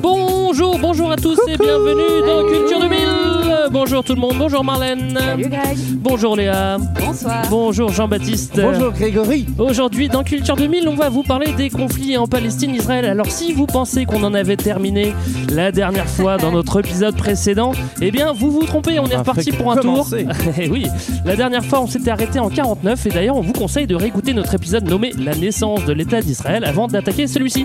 Bonjour, bonjour à tous et bienvenue dans Culture 2000 Bonjour tout le monde, bonjour Marlène. Salut Greg. Bonjour Léa. Bonsoir. Bonjour Jean-Baptiste. Bonjour Grégory. Aujourd'hui dans Culture 2000 on va vous parler des conflits en Palestine-Israël Alors si vous pensez qu'on en avait terminé la dernière fois dans notre épisode précédent Eh bien vous vous trompez, on est reparti pour un tour. Commencer. Eh oui, la dernière fois on s'était arrêté en 49 et d'ailleurs on vous conseille de réécouter notre épisode nommé La naissance de l'État d'Israël avant d'attaquer celui-ci.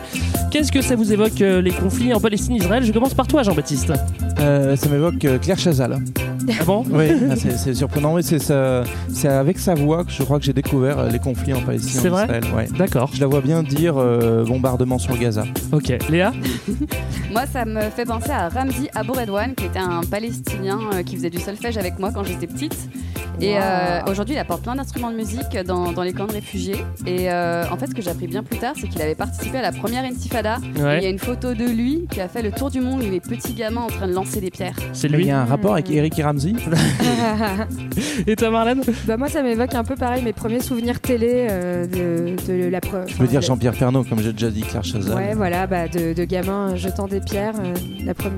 Qu'est-ce que ça vous évoque euh, les conflits en Palestine-Israël Je commence par toi Jean-Baptiste. Euh, Ça m'évoque euh, Claire Chazal. Canada. Ah bon Oui, ah, c'est surprenant. Oui, c'est avec sa voix que je crois que j'ai découvert euh, les conflits en Palestine C'est et en vrai Israël. Ouais. D'accord, Je la vois bien dire euh, bombardement sur Gaza. ok. Léa Moi, ça me fait penser à Ramzi Abou Redouane, qui était un Palestinien euh, qui faisait du solfège avec moi quand j'étais petite. Et euh, aujourd'hui, il apporte plein d'instruments de musique dans, dans les camps de réfugiés. Et euh, en fait, ce que j'ai appris bien plus tard, c'est qu'il avait participé à la première intifada. Ouais. Il y a une photo de lui qui a fait le tour du monde, les petits gamins en train de lancer des pierres. C'est Il lui. y a un rapport avec Eric et Ramsey Et toi Marlène? Bah moi ça m'évoque un peu pareil mes premiers souvenirs télé euh, de, de la preuve. Je veux dire Jean-Pierre Pernaut, comme j'ai déjà dit Claire Chazal. Ouais voilà bah, de, de gamins jetant des pierres euh, la première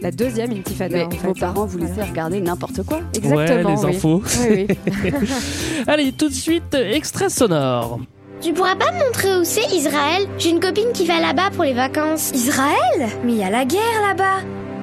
la deuxième intifada Mais en fait. vos parents vous laissaient Voilà. regarder n'importe quoi. Exactement. Ouais, les oui. infos. Oui, oui. Allez, tout de suite, extrait sonore. Tu pourras pas me montrer où c'est Israël? J'ai une copine qui va là-bas pour les vacances. Israël? Mais il y a la guerre là-bas.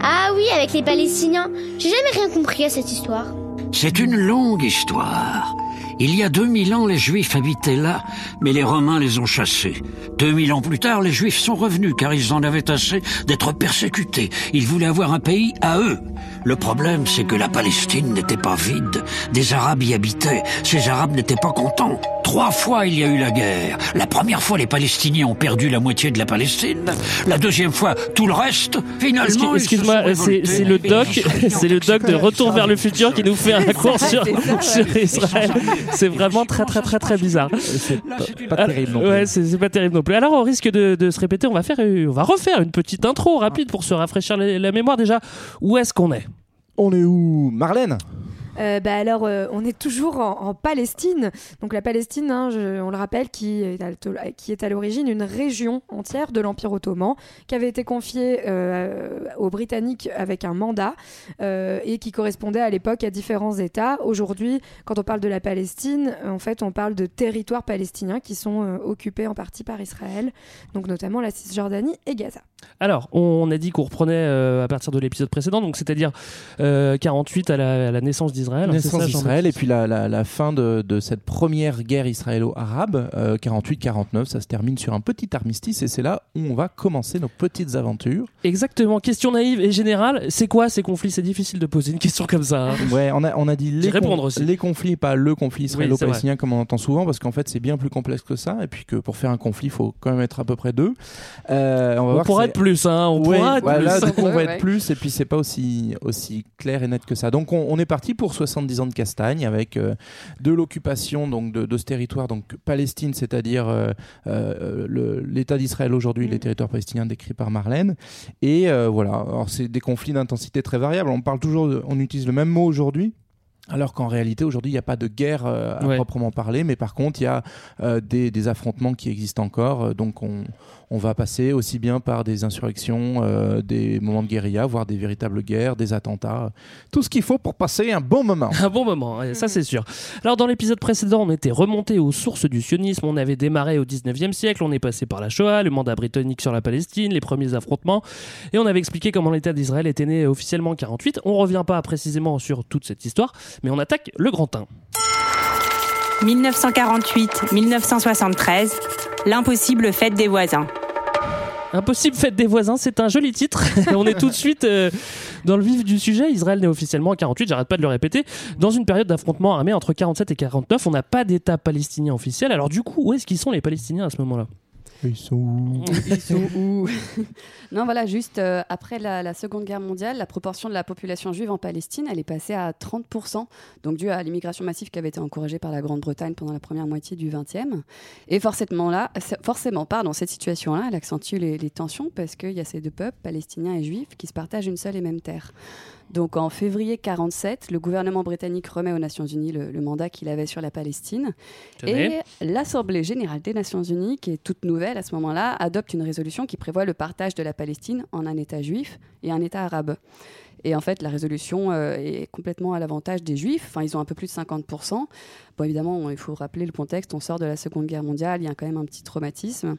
Ah oui, avec les Palestiniens. J'ai jamais rien compris à cette histoire. C'est une longue histoire. Il y a 2000 ans, les Juifs habitaient là, mais les Romains les ont chassés. 2000 ans plus tard, les Juifs sont revenus car ils en avaient assez d'être persécutés. Ils voulaient avoir un pays à eux. Le problème, c'est que la Palestine n'était pas vide. Des Arabes y habitaient. Ces Arabes n'étaient pas contents. Trois fois, il y a eu la guerre. La première fois, les Palestiniens ont perdu la moitié de la Palestine. La deuxième fois, tout le reste. Finalement, Excuse-moi, c'est le doc, c'est le doc de Retour vers le futur qui nous fait un cours sur, sur Israël. C'est vraiment très très très très bizarre. C'est pas, pas terrible non plus. Ouais, c'est pas terrible non plus. Alors, au risque de, de se répéter, on va faire, euh, on va refaire une petite intro rapide pour se rafraîchir la, la mémoire déjà. Où est-ce qu'on est. On est où Marlène? Euh, bah alors, euh, on est toujours en, Palestine. Donc la Palestine, hein, on le rappelle, qui est à, l'origine une région entière de l'Empire ottoman, qui avait été confiée euh, aux Britanniques avec un mandat et qui correspondait à l'époque à différents États. Aujourd'hui, quand on parle de la Palestine, en fait, on parle de territoires palestiniens qui sont occupés en partie par Israël, donc notamment la Cisjordanie et Gaza. Alors, on a dit qu'on reprenait à partir de l'épisode précédent, donc c'est-à-dire euh, 48 à la, à la naissance d'Israël. Hein, c'est Naissance d'Israël et puis la, la- la fin de, de cette première guerre israélo-arabe, euh, 48-49, ça se termine sur un petit armistice et c'est là où on va commencer nos petites aventures. Exactement. Question naïve et générale. C'est quoi ces conflits? C'est difficile de poser une question comme ça. hein. Ouais, on a, on a dit les, répondre aussi. les conflits, pas le conflit Oui, israélo-palestinien comme on entend souvent, parce qu'en fait c'est bien plus complexe que ça, et puis que pour faire un conflit, il faut quand même être à peu près deux. Euh, on va On voir pourra être plus, hein. On Ouais, pourra être voilà, plus. on va Ouais, être plus, et puis c'est pas aussi, aussi clair et net que ça. Donc on, on est parti pour 70 ans de castagne avec euh, de l'occupation donc de, de ce territoire, donc Palestine, c'est-à-dire euh, euh, l'État d'Israël aujourd'hui, Mm. les territoires palestiniens décrits par Marlène. Et voilà, alors c'est des conflits d'intensité très variable. On parle toujours, de- on utilise le même mot aujourd'hui. Alors qu'en réalité, aujourd'hui, il n'y a pas de guerre euh, à Ouais. proprement parler, mais par contre, il y a euh, des, des affrontements qui existent encore. Euh, Donc, on, on va passer aussi bien par des insurrections, euh, des moments de guérilla, voire des véritables guerres, des attentats. Tout ce qu'il faut pour passer un bon moment. Un bon moment, ouais, ça c'est sûr. Alors dans l'épisode précédent, on était remonté aux sources du sionisme, on avait démarré au 19e siècle, on est passé par la Shoah, le mandat britannique sur la Palestine, les premiers affrontements, et on avait expliqué comment l'État d'Israël était né officiellement en 48. On revient pas précisément sur toute cette histoire, mais on attaque le grand 1. 1948-1973, l'impossible fête des voisins. Impossible fête des voisins, c'est un joli titre. on est tout de suite euh, dans le vif du sujet. Israël naît officiellement en 48, j'arrête pas de le répéter. Dans une période d'affrontement armé entre 47 et 49, on n'a pas d'État palestinien officiel. Alors du coup, où est-ce qu'ils sont les Palestiniens à ce moment-là? Ils sont où Ils sont où Non, voilà, juste euh, après la, Seconde Guerre mondiale, la proportion de la population juive en Palestine, elle est passée à 30%, donc dû à l'immigration massive qui avait été encouragée par la Grande-Bretagne pendant la première moitié du XXe. Et forcément, là, forcément pardon, cette situation-là, elle accentue les, les tensions parce qu'il y a ces deux peuples, palestiniens et juifs, qui se partagent une seule et même terre. Donc en février 47, le gouvernement britannique remet aux Nations Unies le, le mandat qu'il avait sur la Palestine. Tenez. Et l'Assemblée générale des Nations Unies, qui est toute nouvelle à ce moment-là, adopte une résolution qui prévoit le partage de la Palestine en un État juif et un État arabe. Et en fait, la résolution euh, est complètement à l'avantage des Juifs. Enfin, ils ont un peu plus de 50%. Bon, évidemment, il faut rappeler le contexte. On sort de la Seconde Guerre mondiale. Il y a quand même un petit traumatisme.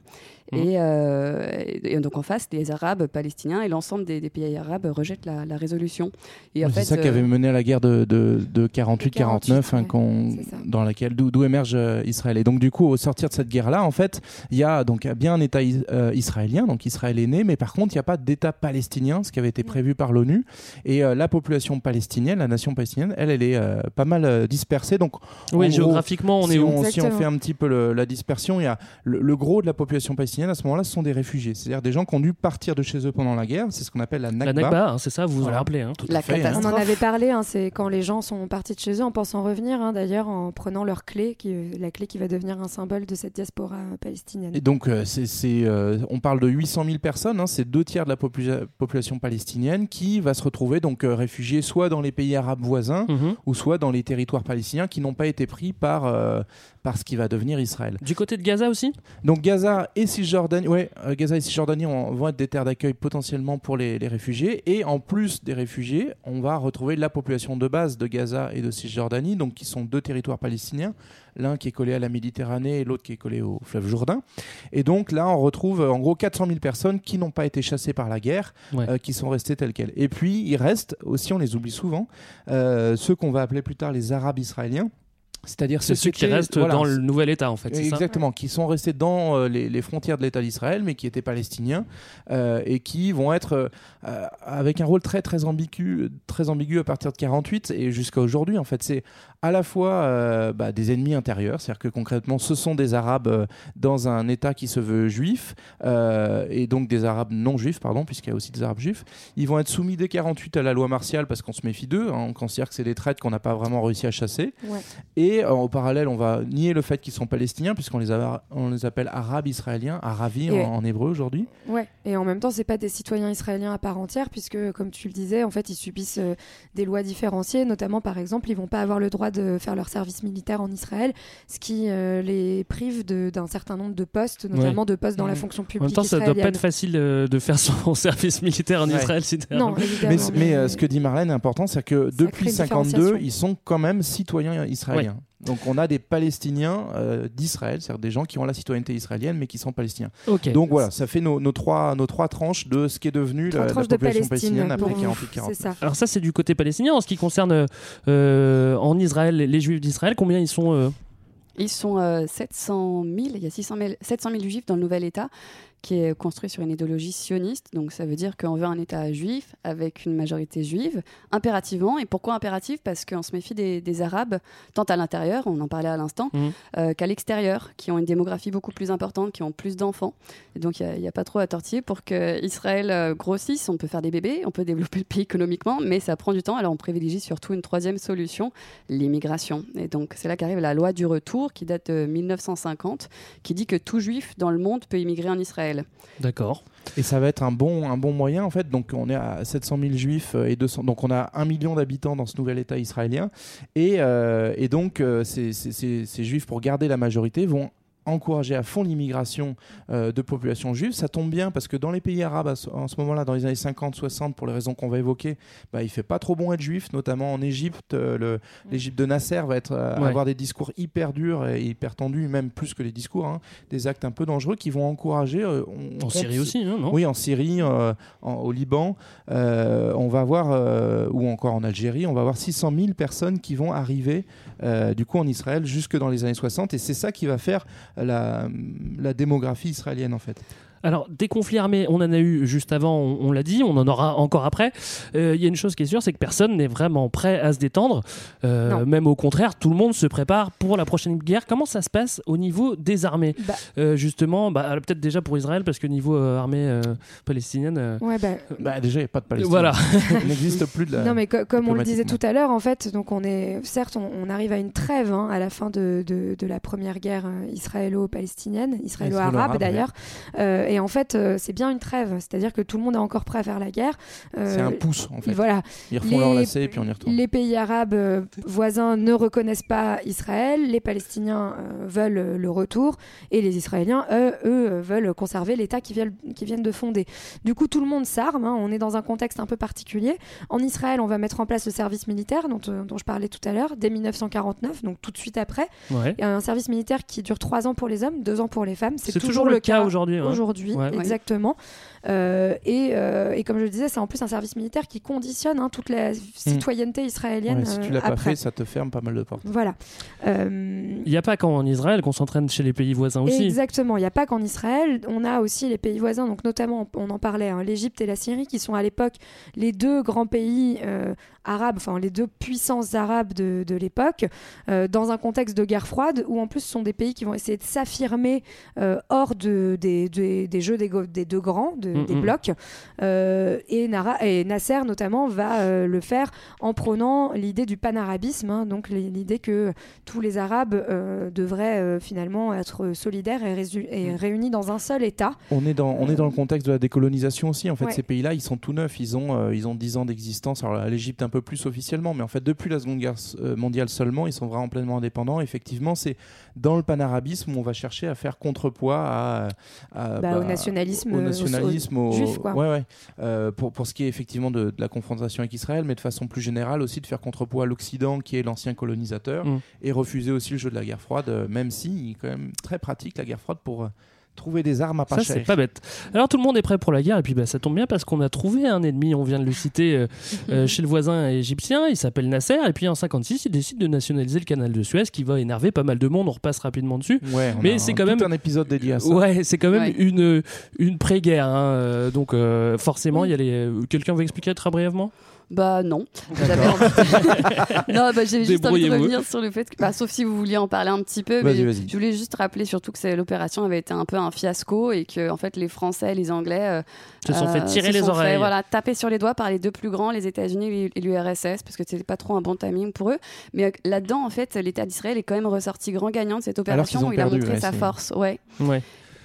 Et, euh, et- et donc, en face, les Arabes palestiniens et l'ensemble des, des pays arabes rejettent la, la résolution. Et en C'est fait, ça qui euh, avait mené à la guerre de, de, de 48-49, hein, ouais, dans laquelle d'où d'où émerge euh, Israël. Et donc du coup, au sortir de cette guerre-là, en fait, il y a donc bien un État is- euh, israélien, donc Israël est né, mais par contre, il n'y a pas d'État palestinien, ce qui avait été prévu par l'ONU. Et euh, la population palestinienne, la nation palestinienne, elle, elle est euh, pas mal euh, dispersée. Donc Oui, gros, géographiquement, on si est où on, si on fait un petit peu le- la dispersion, il y a le, le gros de la population palestinienne à ce moment-là, ce sont des réfugiés, c'est-à-dire des gens qui ont dû partir de chez eux pendant la guerre. C'est ce qu'on appelle la Nakba. La Nakba, hein, c'est ça, vous vous en rappelez. hein. La fait, hein. On catastrophe. en avait parlé, hein, c'est quand les gens sont partis de chez eux en pensant revenir, hein, d'ailleurs en prenant leur clé, qui, la clé qui va devenir un symbole de cette diaspora palestinienne. Et donc, euh, c'est, euh, on parle de 800 000 personnes, hein, c'est deux tiers de la popula- population palestinienne qui va se retrouver donc euh, réfugiée soit dans les pays arabes voisins Mhm. ou soit dans les territoires palestiniens qui n'ont pas été pris par, euh, par ce qui va devenir Israël. Du côté de Gaza aussi? Donc Gaza et Cisjordanie, ouais, euh, Gaza et Cisjordanie vont être des terres d'accueil potentiellement pour les, les réfugiés. Et en plus des réfugiés, on va retrouver la population de base de Gaza et de Cisjordanie, donc qui sont deux territoires palestiniens, l'un qui est collé à la Méditerranée et l'autre qui est collé au fleuve Jourdain. Et donc là, on retrouve en gros 400 000 personnes qui n'ont pas été chassées par la guerre, Ouais. euh, qui sont restées telles quelles. Et puis il reste aussi, on les oublie souvent, euh, ceux qu'on va appeler plus tard les Arabes israéliens. C'est-à-dire C'est ceux qui restent voilà, dans le nouvel État, en fait. ça Exactement, qui sont restés dans euh, les, les frontières de l'État d'Israël, mais qui étaient palestiniens, euh, et qui vont être euh, avec un rôle très très ambigu, très ambigu à partir de 48 et jusqu'à aujourd'hui. En fait, c'est à la fois euh, bah, des ennemis intérieurs, c'est-à-dire que concrètement, ce sont des Arabes euh, dans un État qui se veut juif, euh, et donc des Arabes non juifs, pardon, puisqu'il y a aussi des Arabes juifs. Ils vont être soumis dès 48 à la loi martiale parce qu'on se méfie d'eux, hein, on considère que c'est des traites qu'on n'a pas vraiment réussi à chasser. Ouais. Et en parallèle, on va nier le fait qu'ils sont palestiniens, puisqu'on les, a- on les appelle arabes israéliens, aravi en, en hébreu aujourd'hui. Ouais, et en même temps, c'est pas des citoyens israéliens à part entière, puisque, comme tu le disais, en fait, ils subissent des lois différenciées, notamment, par exemple, ils vont pas avoir le droit de faire leur service militaire en Israël, ce qui euh, les prive d'un certain nombre de postes, notamment de postes dans la fonction En publique même temps, ça doit pas être facile euh, de faire son service militaire en Ouais. Israël. Non, évidemment. Mais, mais, euh, ce que dit Marlène est important, c'est que depuis une 52, différenciation. ils sont quand même citoyens israéliens. Donc on a des Palestiniens euh, d'Israël, c'est-à-dire des gens qui ont la citoyenneté israélienne mais qui sont palestiniens. Donc voilà, ça fait nos, nos trois, nos trois tranches de ce qui est devenu la, la de population Palestine, palestinienne après pour vous. 48-49. C'est ça. Alors ça, c'est du côté palestinien. En ce qui concerne euh, en Israël, les- les Juifs d'Israël, combien ils sont euh, Ils sont euh, 700 000, il y a 600 000, 700 000 juifs dans le nouvel État qui est construit sur une idéologie sioniste. Donc ça veut dire qu'on veut un État juif avec une majorité juive, impérativement. Et pourquoi impératif? Parce qu'on se méfie des, des Arabes, tant à l'intérieur, on en parlait à l'instant, Mhm. euh, qu'à l'extérieur, qui ont une démographie beaucoup plus importante, qui ont plus d'enfants. Donc il n'y a, pas trop à tortiller pour que Israël euh, grossisse. On peut faire des bébés, on peut développer le pays économiquement, mais ça prend du temps. Alors on privilégie surtout une troisième solution, l'immigration. Et donc c'est là qu'arrive la loi du retour qui date de 1950, qui dit que tout juif dans le monde peut immigrer en Israël. D'accord. Et ça va être un bon, un bon moyen en fait. Donc on est à 700 000 juifs euh, et 200. Donc on a un million d'habitants dans ce nouvel État israélien. Et, euh, et donc euh, ces, ces- ces- ces juifs, pour garder la majorité, vont encourager à fond l'immigration euh, de populations juives. Ça tombe bien parce que dans les pays arabes en ce moment-là, dans les années 50-60, pour les raisons qu'on va évoquer, bah, il fait pas trop bon être juif, notamment en Égypte. euh, L'Égypte de Nasser va être, euh, Ouais. avoir des discours hyper durs et hyper tendus, même plus que les discours, hein, des actes un peu dangereux qui vont encourager. on En Syrie aussi, hein, non? Oui, en Syrie, en- au Liban, on va avoir, ou encore en Algérie, on va avoir 600 000 personnes qui vont arriver du coup en Israël jusque dans les années 60 et c'est ça qui va faire la, démographie israélienne en fait. Alors, des conflits armés, on en a eu juste avant, on, on l'a dit, on en aura encore après. Euh, Il y a une chose qui est sûre, c'est que personne n'est vraiment prêt à se détendre. Euh, même au contraire, tout le monde se prépare pour la prochaine guerre. Comment ça se passe au niveau des armées Bah. Euh, Justement, bah, peut-être déjà pour Israël, parce que niveau euh, armée euh, palestinienne. euh, Ouais, bah, Bah, déjà, il n'y a pas de Palestine. Voilà. Il n'existe plus de la. Non, mais co- comme on le disait tout à l'heure, en fait, donc on est, certes, on, on arrive à une trêve hein, à la fin de, de, de la première guerre israélo-palestinienne, israélo-arabe d'ailleurs. Euh, et en fait, euh, c'est bien une trêve, c'est-à-dire que tout le monde est encore prêt à faire la guerre. Euh, C'est un pouce, en fait. Voilà. Ils refont leur lacet et puis on y retourne. Les pays arabes euh, voisins ne reconnaissent pas Israël, les Palestiniens veulent le retour et les Israéliens, eux, eux veulent conserver l'État qu'ils viennent, de fonder. Du coup, tout le monde s'arme, hein, on est dans un contexte un peu particulier. En Israël, on va mettre en place le service militaire dont, dont je parlais tout à l'heure, dès 1949, donc tout de suite après. Ouais. A un service militaire qui dure trois ans pour les hommes, deux ans pour les femmes. C'est toujours le cas aujourd'hui, hein. Aujourd'hui, Ouais. exactement. Euh, et, euh, et comme je le disais, c'est en plus un service militaire qui conditionne hein, toute la citoyenneté israélienne. Ouais, si tu euh, l'as pas après. fait, ça te ferme pas mal de portes. Voilà. Euh, Il n'y a pas qu'en Israël qu'on s'entraîne chez les pays voisins aussi. Exactement. Il n'y a pas qu'en Israël. On a aussi les pays voisins, donc notamment, on en parlait, hein, l'Égypte et la Syrie, qui sont à l'époque les deux grands pays euh, arabes, enfin les deux puissances arabes de, de l'époque, euh, dans un contexte de guerre froide, où en plus ce sont des pays qui vont essayer de s'affirmer euh, hors de, des, des- des jeux des, des deux grands, de- Mm, des mm. blocs. Euh, et, Nara- et Nasser, notamment, va euh, le faire en prônant l'idée du panarabisme, hein, donc l'idée que tous les Arabes euh, devraient euh, finalement être solidaires et, et réunis dans un seul État. On est dans, on est dans le contexte de la décolonisation aussi. En fait, Ouais. ces pays-là, ils sont tout neufs. Ils ont, euh, ils ont 10 ans d'existence. Alors, l'Égypte, un peu plus officiellement, mais en fait, depuis la Seconde Guerre mondiale seulement, ils sont vraiment pleinement indépendants. Effectivement, c'est dans le panarabisme où on va chercher à faire contrepoids à, à- Bah, au nationalisme, au nationalisme, au- au- juif, quoi. Ouais, ouais. Euh, pour, pour ce qui est effectivement de, de la confrontation avec Israël, mais de façon plus générale aussi de faire contrepoids à l'Occident, qui est l'ancien colonisateur, Mm. et refuser aussi le jeu de la guerre froide, euh, même si il est quand même très pratique la guerre froide pour euh, trouver des armes à pas Ça, cher. c'est pas bête. Alors, tout le monde est prêt pour la guerre, et puis bah, ça tombe bien parce qu'on a trouvé un ennemi, on vient de le citer, euh, euh, chez le voisin égyptien, il s'appelle Nasser, et puis en 56, il décide de nationaliser le canal de Suez, qui va énerver pas mal de monde, on repasse rapidement dessus. Ouais, mais c'est un- quand tout même un épisode dédié à ça. Ouais, c'est quand même Ouais. une, une pré-guerre. hein, euh, donc, euh, forcément, il y a les. Quelqu'un veut expliquer très brièvement? Bah non. J'avais envie- non, bah, j'ai juste envie de revenir sur le fait que, bah, sauf si vous vouliez en parler un petit peu, mais je voulais juste rappeler surtout que l'opération avait été un peu un fiasco et que en fait les Français et les Anglais euh, Se sont fait euh, tirer se les sont oreilles. Fait, voilà, taper sur les doigts par les deux plus grands, les États-Unis et l'URSS, parce que c'était pas trop un bon timing pour eux. Mais euh, là-dedans, en fait, l'État d'Israël est quand même ressorti grand gagnant de cette opération où il a montré sa force. Ouais. Ouais.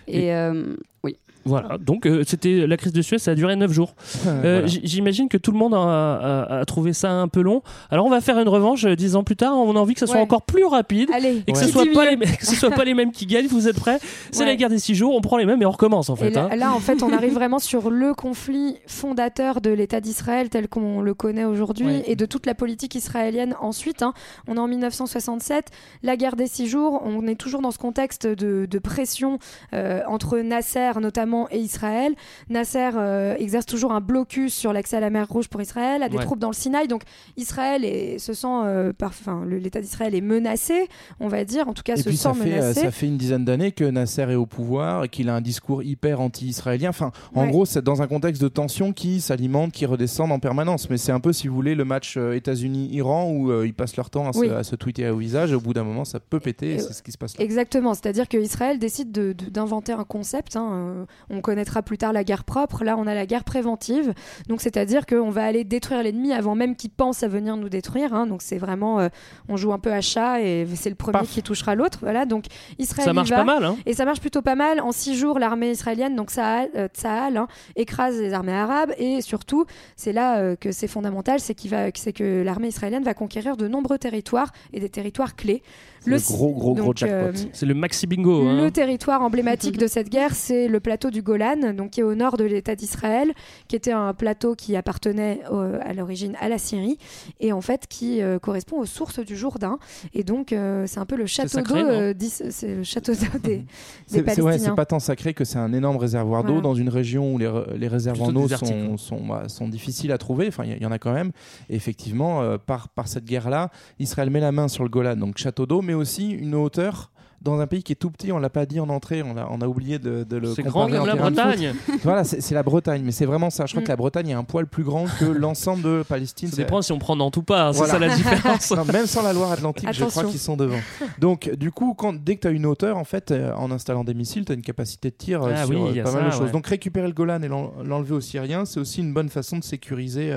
Et euh, oui. Voilà, donc euh, c'était la crise de Suez, ça a duré 9 jours. Euh, Voilà. J'imagine que tout le monde a, a- a trouvé ça un peu long. Alors on va faire une revanche euh, 10 ans plus tard, on a envie que ça soit Ouais. encore plus rapide Allez, et que, Ouais. ce soit pas dit les, que ce soit pas les mêmes qui gagnent, vous êtes prêts? C'est Ouais. la guerre des 6 jours, on prend les mêmes et on recommence en fait. là, hein. là, en fait, on arrive vraiment sur le conflit fondateur de l'État d'Israël tel qu'on le connaît aujourd'hui Ouais. et de toute la politique israélienne ensuite. hein. On est en 1967, la guerre des six jours, on est toujours dans ce contexte de, de pression euh, entre Nasser notamment et Israël. Nasser euh, exerce toujours un blocus sur l'accès à la mer Rouge pour Israël, a des Ouais. troupes dans le Sinaï, donc Israël est- se sent, euh, par- enfin, le- l'État d'Israël est menacé, on va dire, en tout cas Et se puis sent ça fait, euh, menacé. ça fait une dizaine d'années que Nasser est au pouvoir et qu'il a un discours hyper anti-israélien. Enfin, en Ouais. gros, c'est dans un contexte de tension qui s'alimente, qui redescendent en permanence. Mais c'est un peu, si vous voulez, le match États-Unis-Iran où ils passent leur temps à, se, Oui. à se tweeter au visage. Et au bout d'un moment, ça peut péter. et Et- C'est ce qui se passe là. Exactement, c'est-à-dire qu'Israël décide de- de- d'inventer un concept. hein, on connaîtra plus tard la guerre propre. Là, on a la guerre préventive. Donc, c'est-à-dire qu'on va aller détruire l'ennemi avant même qu'il pense à venir nous détruire. hein. donc, c'est vraiment, euh, on joue un peu à chat et c'est le premier Paf. qui touchera l'autre. Voilà. Donc, Israël Ça marche va. pas mal. Hein. Et ça marche plutôt pas mal. En six jours, l'armée israélienne, donc Tsahal, euh, hein, écrase les armées arabes. Et surtout, c'est là euh, que c'est fondamental, c'est qu'il va- c'est que l'armée israélienne va conquérir de nombreux territoires et des territoires clés. C'est le gros, gros, gros jackpot. euh, C'est le maxi bingo. hein. le territoire emblématique de cette guerre, c'est le plateau du Golan, donc qui est au nord de l'État d'Israël, qui était un plateau qui appartenait euh, à l'origine à la Syrie et en fait qui euh, correspond aux sources du Jourdain. Et donc euh, c'est un peu le château d'eau, euh, c'est le château d'eau des, des C'est- ouais, pas tant sacré que c'est un énorme réservoir d'eau Voilà. dans une région où les, réserves Plutôt en eau sont, sont, bah, sont difficiles à trouver. Enfin, il y, en a quand même. Et effectivement, euh, par, par cette guerre-là, Israël met la main sur le Golan, donc château d'eau, mais aussi une hauteur dans un pays qui est tout petit. On l'a pas dit en entrée, on a, on a oublié de, de le. C'est grand comme la. Bretagne. voilà, c'est c'est la Bretagne, mais c'est vraiment ça. Je crois Mm. que la Bretagne est un poil plus grand que l'ensemble de Palestine. Ça C'est- dépend si on prend Nantes ou pas, hein, c'est ça la différence. Non, même sans la Loire-Atlantique, je crois qu'ils sont devant. Donc, du coup, quand, dès que tu as une hauteur, en fait, euh, en installant des missiles, tu as une capacité de tir euh, Ah sur oui, euh, il y a pas ça, mal de choses. ouais. Donc, récupérer le Golan et l'en- l'enlever aux Syriens, c'est aussi une bonne façon de sécuriser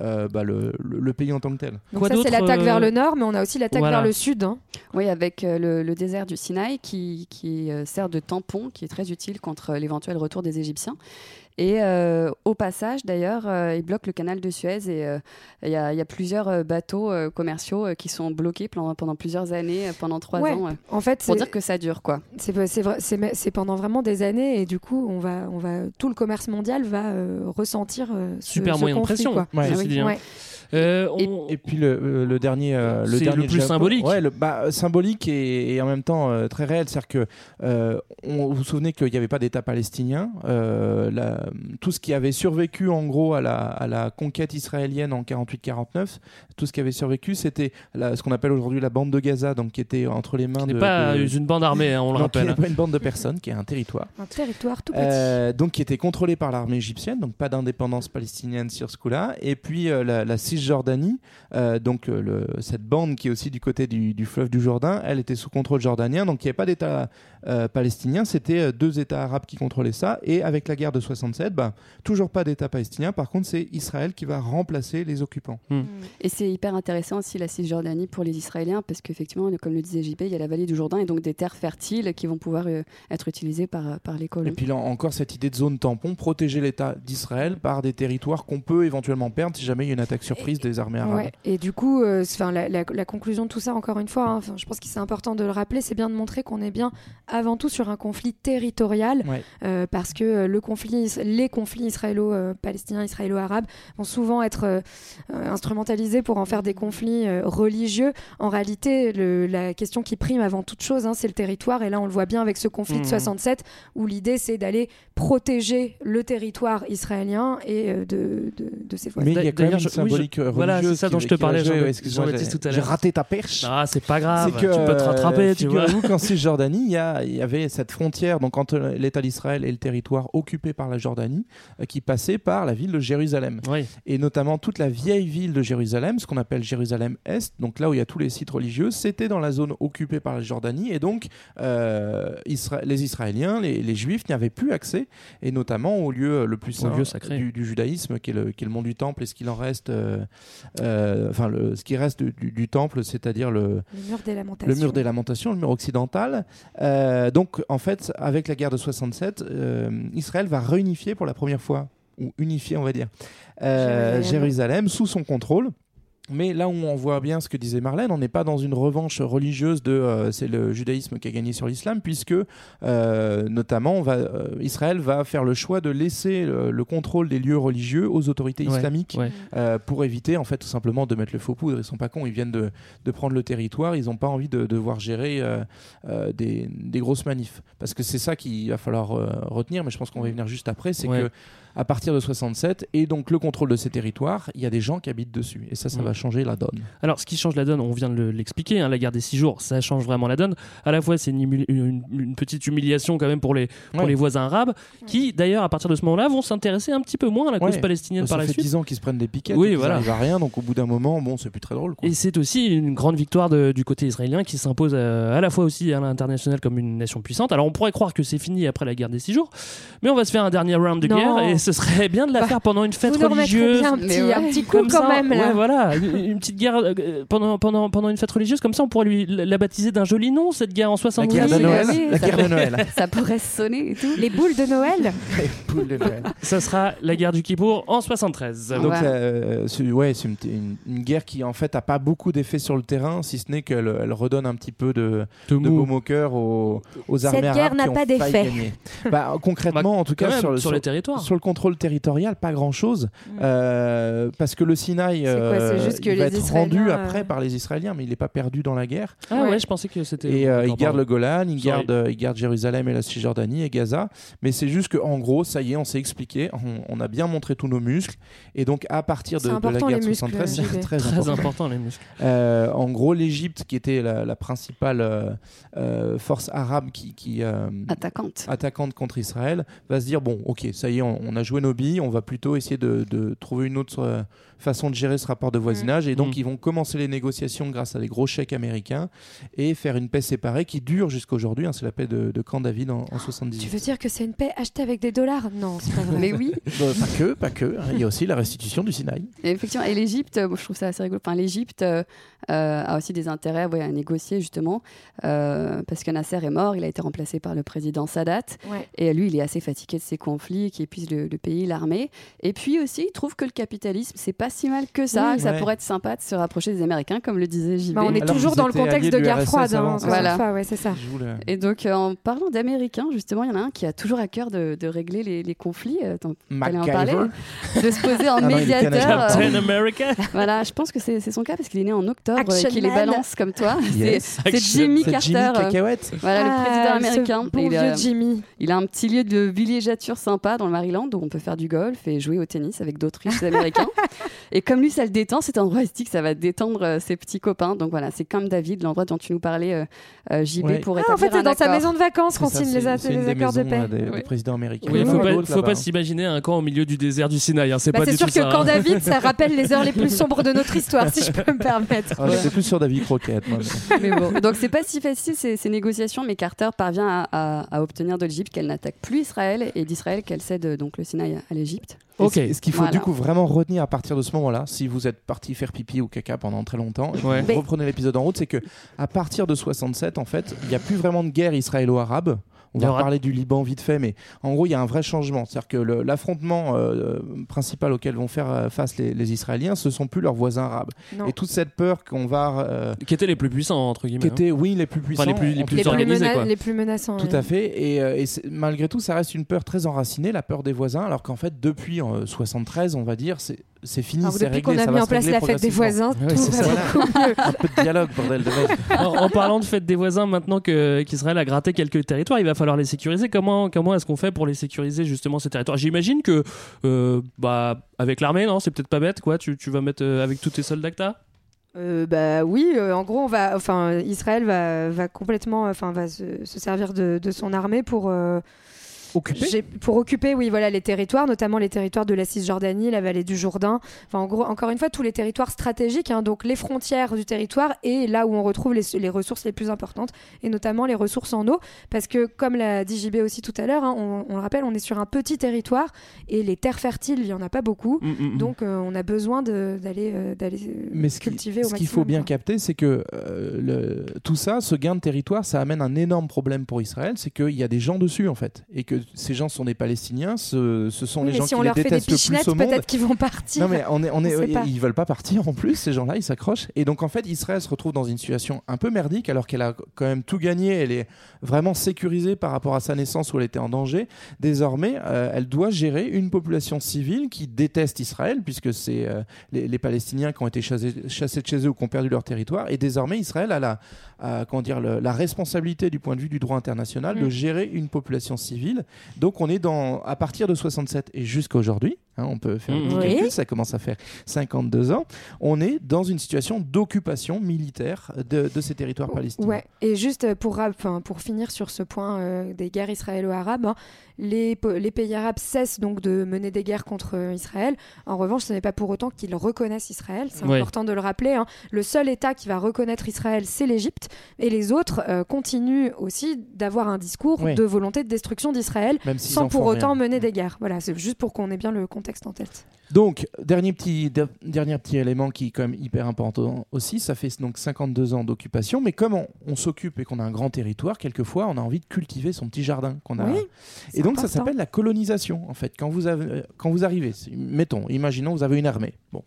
euh, bah, le, le- le pays en tant que tel. Donc Quoi ça, c'est l'attaque euh, vers le nord, mais on a aussi l'attaque voilà. vers le sud. hein. Oui, avec euh, le, le désert du Sinaï qui, qui euh, sert de tampon, qui est très utile contre l'éventuel retour des Égyptiens. Et euh, au passage, d'ailleurs, euh, il bloque le canal de Suez et euh, il y, a- il y a plusieurs bateaux euh, commerciaux euh, qui sont bloqués pendant, pendant plusieurs années, pendant trois Ouais. ans, euh, En fait, pour dire que ça dure, quoi. c'est vrai- pendant vraiment des années et du coup, on va, on va, tout le commerce mondial va euh, ressentir euh, ce, Super ce moyen de pression. quoi. Ouais. Ah oui. Euh, on- Et puis le, euh, le dernier, euh, C'est dernier le plus Japon- symbolique. Ouais, le, bah, symbolique et, et en même temps euh, très réel. C'est-à-dire que euh, on, vous vous souvenez qu'il n'y avait pas d'État palestinien. Euh, la- tout ce qui avait survécu en gros à la, à la conquête israélienne en 48-49, tout ce qui avait survécu, c'était la- ce qu'on appelle aujourd'hui la bande de Gaza, donc qui était entre les mains n'est de. pas de- une bande armée, hein, on le Non, rappelle. n'est pas une bande de personnes, qui est un territoire. Un territoire tout petit. Euh, donc qui était contrôlé par l'armée égyptienne, donc pas d'indépendance palestinienne sur ce coup-là. Et puis euh, la, la Cisjordanie, euh, donc euh, le- cette bande qui est aussi du côté du, du fleuve du Jourdain, elle était sous contrôle jordanien, donc il n'y avait pas d'État euh, palestinien, c'était euh, deux États arabes qui contrôlaient ça. Et avec la guerre de 67, bah, toujours pas d'État palestinien. Par contre, c'est Israël qui va remplacer les occupants. Et c'est hyper intéressant aussi la Cisjordanie pour les Israéliens parce qu'effectivement, comme le disait JP, il y a la vallée du Jourdain et donc des terres fertiles qui vont pouvoir euh, être utilisées par, par les Et colons. puis là encore cette idée de zone tampon, protéger l'État d'Israël par des territoires qu'on peut éventuellement perdre si jamais il y a une attaque surprise des armées arabes. Ouais, et du coup, euh, enfin, la, la- la conclusion de tout ça, encore une fois, hein, je pense que c'est important de le rappeler, c'est bien de montrer qu'on est bien avant tout sur un conflit territorial, Ouais. euh, parce que euh, le conflit, is- les conflits israélo-palestiniens, israélo-arabes vont souvent être instrumentalisés pour en faire des conflits euh, religieux. En réalité, le- la question qui prime avant toute chose, hein, c'est le territoire, et là on le voit bien avec ce conflit de Mhm. 67, où l'idée c'est d'aller protéger le territoire israélien et euh, de, de, de ses voisins. Mais il y a quand même une symbolique voilà, c'est ça qui- dont je te parlais, Ouais, j'ai- tout à J'ai l'heure. raté ta perche. Ah, c'est pas grave, que, tu peux te rattraper, euh, tu vois. Qu'en Cisjordanie, il y, avait cette frontière, donc entre l'État d'Israël et le territoire occupé par la Jordanie, euh, qui passait par la ville de Jérusalem. Oui. Et notamment toute la vieille ville de Jérusalem, ce qu'on appelle Jérusalem-Est, donc là où il y a tous les sites religieux, c'était dans la zone occupée par la Jordanie. Et donc, euh, Isra- les Israéliens, les, les Juifs n'y avaient plus accès, et notamment au lieu le plus saint lieu sacré. du, du judaïsme, qui est, le, qui est le mont du Temple, et ce qu'il en reste, euh, enfin, le- ce qui reste du, du- du Temple, c'est-à-dire le, Le mur des lamentations. le mur des lamentations, le mur occidental. Euh, donc, en fait, avec la guerre de 67, euh, Israël va réunifier pour la première fois, ou unifier, on va dire, euh, Jérusalem. Jérusalem sous son contrôle. Mais là où on voit bien ce que disait Marlène, on n'est pas dans une revanche religieuse de euh, c'est le judaïsme qui a gagné sur l'islam, puisque euh, notamment on va, euh, Israël va faire le choix de laisser le, le contrôle des lieux religieux aux autorités Ouais, islamiques ouais. pour éviter en fait tout simplement de mettre le faux poudre. Ils sont pas cons, ils viennent de, de prendre le territoire, ils n'ont pas envie de devoir gérer des, des grosses manifs. Parce que c'est ça qu'il va falloir retenir, mais je pense qu'on va y venir juste après, c'est Ouais. que à partir de 67 et donc le contrôle de ces territoires, il y a des gens qui habitent dessus et ça, ça Mm. va changer la donne. Alors, ce qui change la donne, on vient de le- l'expliquer, hein, la guerre des six jours, ça change vraiment la donne. À la fois, c'est une, humili- une- une petite humiliation quand même pour les, pour Ouais. les voisins arabes, qui d'ailleurs, à partir de ce moment-là, vont s'intéresser un petit peu moins à la cause Ouais. palestinienne ça par la fait suite. 10 ans qu'ils se prennent des piquettes, Oui, voilà. arrivent à rien, donc au bout d'un moment, bon, c'est plus très drôle. quoi. Et c'est aussi une grande victoire de- du côté israélien qui s'impose euh, à la fois aussi à l'international comme une nation puissante. Alors on pourrait croire que c'est fini après la guerre des six jours, mais on va se faire un dernier round de Non. guerre et ce serait bien de la Bah, faire pendant une fête Vous religieuse. bien un petit, ouais. un petit coup Comme quand ça, même là. ouais, voilà, une, une petite guerre euh, pendant, pendant, pendant une fête religieuse, comme ça on pourrait lui la la baptiser d'un joli nom, cette guerre en La 70. guerre de Oui, Noël, oui, la guerre de Noël. Ça pourrait sonner et tout. Les boules de Noël Poule de Noël. Ça sera la guerre du Kippour en 73. Donc, euh, c'est ouais, c'est une, une- une guerre qui en fait a pas beaucoup d'effets sur le terrain, si ce n'est qu'elle elle redonne un petit peu de, De de baume au cœur aux, aux Cette armées guerre arabes n'a pas d'effet. Bah, concrètement, en tout cas, même, sur le, sur les territoires. sur le contrôle territorial, pas grand chose, Mm. parce que le Sinaï, C'est quoi, euh, juste que il va les être rendu Israéliens, euh, après par les Israéliens, mais il n'est pas perdu dans la guerre. Ah ouais, Ouais. je pensais que c'était. Et euh, il garde le Golan, il garde, euh, il garde Jérusalem et la Cisjordanie et Gaza. Mais c'est juste qu'en gros, ça y est, on s'est expliqué, on, on a bien montré tous nos muscles. Et donc, à partir de, de la guerre de muscles, 73, c'est très, Très important. important les muscles. Euh, en gros, l'Égypte, qui était la, la principale euh, euh, force arabe qui, qui, euh, Attaquante. attaquante contre Israël, va se dire bon, ok, ça y est, on, on a joué nos billes, on va plutôt essayer de, de trouver une autre euh, façon de gérer ce rapport de voisinage. Et donc, Mm. ils vont commencer les négociations grâce à des gros chèques américains et faire une paix séparée qui dure jusqu'à aujourd'hui. hein, c'est la paix de, de Camp David en, en 78. Tu veux dire que c'est une paix achetée avec des dollars? Non, c'est pas vrai. Mais oui, Euh, pas que, pas que. hein, Il y a aussi la restitution du Sinaï. Et effectivement. Et l'Égypte, euh, je trouve ça assez rigolo. Enfin, l'Égypte euh, euh, a aussi des intérêts ouais, à négocier, justement, euh, parce que Nasser est mort, il a été remplacé par le président Sadat. Ouais. Et lui, il est assez fatigué de ces conflits qui épuisent le, le pays, l'armée. Et puis aussi, il trouve que le capitalisme, c'est pas si mal que ça, Oui. que ça Ouais. pourrait être sympa de se rapprocher des Américains, comme le disait JB. Bah, on est Alors toujours dans le contexte de guerre froide. Hein, Voilà. fois, ouais, c'est ça. Et donc, euh, en parlant d'Américains, justement, il y en a un qui a toujours à cœur de, de régler les, les conflits. Euh, en parler. De se poser en Ah médiateur. euh, Captain America. Voilà, je pense que c'est son cas parce qu'il est né en octobre Action et qu'il les balance comme toi. Yes. C'est-. Jimmy Carter. Jimmy euh, Cacahuète. Voilà, le Ah, président américain. Bon il, vieux a, Jimmy. il a un petit lieu de villégiature sympa dans le Maryland où on peut faire du golf et jouer au tennis avec d'autres riches américains. Et comme lui, ça le détend, cet endroit, il se dit que ça va détendre euh, ses petits copains. Donc voilà, c'est comme David, l'endroit dont tu nous parlais, euh, euh, JB, Ouais. pour Ah, établir en fait, c'est dans sa maison de vacances qu'on C'est signe les, c'est- c'est accords de maisons, paix. des, des Oui. présidents américains. Il en faut pas, s'imaginer un camp au milieu du désert du Sinaï. hein, C'est Bah, c'est sûr que ça. quand hein. David, ça rappelle les heures les plus sombres de notre histoire, si je peux me permettre. Ah, J'étais plus sur David Croquette. moi, mais- bon, donc c'est pas si facile ces, ces négociations, mais Carter parvient à, à- à obtenir de l'Égypte qu'elle n'attaque plus Israël et d'Israël qu'elle cède donc le Sinaï à, l'Égypte. Ok. ce- qu'il faut Voilà. du coup vraiment retenir à partir de ce moment-là, si vous êtes parti faire pipi ou caca pendant très longtemps, Ouais. vous reprenez l'épisode en route, c'est que à partir de 67, en fait, il n'y a plus vraiment de guerre israélo-arabe. On va aura- parler du Liban vite fait, mais en gros, il y a un vrai changement. C'est-à-dire que l'affrontement euh, principal auquel vont faire euh, face les, les Israéliens, ce sont plus leurs voisins arabes. Non. Et toute cette peur qu'on va, euh, Qui étaient les plus puissants, entre guillemets. qui hein. étaient, oui, les plus puissants, les plus- les en plus Les tout plus, cas, organisés, quoi. les plus menaçants. tout à fait. Et, euh, et malgré tout, ça reste une peur très enracinée, la peur des voisins, alors qu'en fait, depuis euh, 73, on va dire, c'est c'est fini, Alors, c'est depuis réglé. qu'on a ça mis en place la fête des voisins, Ouais, tout c'est va ça. beaucoup mieux. Un peu de dialogue, bordel de en, en parlant de fête des voisins, maintenant que qu'Israël a gratté quelques territoires, il va falloir les sécuriser. Comment, comment est-ce qu'on fait pour les sécuriser justement ces territoires? J'imagine que euh, bah, avec l'armée, non, c'est peut-être pas bête, quoi. Tu, tu vas mettre euh, avec tous tes soldats que t'as? Euh, bah oui, euh, en gros, on va, enfin, Israël va, va complètement, enfin, va se, se servir de, de son armée pour euh, Pour occuper, oui, voilà, les territoires, notamment les territoires de la Cisjordanie, la vallée du Jourdain. Enfin, en gros, encore une fois, tous les territoires stratégiques, hein, donc les frontières du territoire et là où on retrouve les, les ressources les plus importantes, et notamment les ressources en eau, parce que comme l'a dit JB aussi tout à l'heure, hein, on, on le rappelle, on est sur un petit territoire et les terres fertiles, il y en a pas beaucoup. Mm, mm, mm. Donc, euh, on a besoin d'aller euh, d'aller Mais ce qui- cultiver au ce qu'il maximum. faut bien capter, c'est que euh, le- tout ça, ce gain de territoire, ça amène un énorme problème pour Israël, c'est qu'il y a des gens dessus en fait, et que ces gens sont des Palestiniens, ce, ce sont Oui, les gens si qui on les leur fait des détestent le plus au monde. peut-être qu'ils vont partir. Non mais on est, on est, On pas. ils veulent pas partir en plus ces gens-là, ils s'accrochent et donc en fait Israël se retrouve dans une situation un peu merdique alors qu'elle a quand même tout gagné, elle est vraiment sécurisée par rapport à sa naissance où elle était en danger. Désormais, euh, elle doit gérer une population civile qui déteste Israël puisque c'est euh, les, les Palestiniens qui ont été chassés, chassés de chez eux ou qui ont perdu leur territoire et désormais Israël a la, a, comment dire, le- la responsabilité du point de vue du droit international de Mm. gérer une population civile. Donc on est dans à partir de 67 et jusqu'à aujourd'hui, hein, on peut faire Mm. un petit Oui. calcul, ça commence à faire 52 ans, on est dans une situation d'occupation militaire de, de ces territoires palestiniens. Ouais, et juste euh, pour finir sur ce point euh, des guerres israélo-arabes, hein, les, pays arabes cessent donc de mener des guerres contre Israël. En revanche, ce n'est pas pour autant qu'ils reconnaissent Israël. C'est Ouais. important de le rappeler. hein. Le seul État qui va reconnaître Israël, c'est l'Égypte. Et les autres euh, continuent aussi d'avoir un discours Ouais. de volonté de destruction d'Israël sans pour autant rien. mener des guerres. Voilà, c'est juste pour qu'on ait bien le contexte en tête. Donc, dernier petit, de- dernier petit élément qui est quand même hyper important aussi, ça fait donc 52 ans d'occupation, mais comme on, on s'occupe et qu'on a un grand territoire, quelquefois on a envie de cultiver son petit jardin qu'on a. Oui, et donc ça s'appelle la colonisation en fait. Quand vous, avez, quand vous arrivez, mettons, imaginons vous avez une armée. Bon,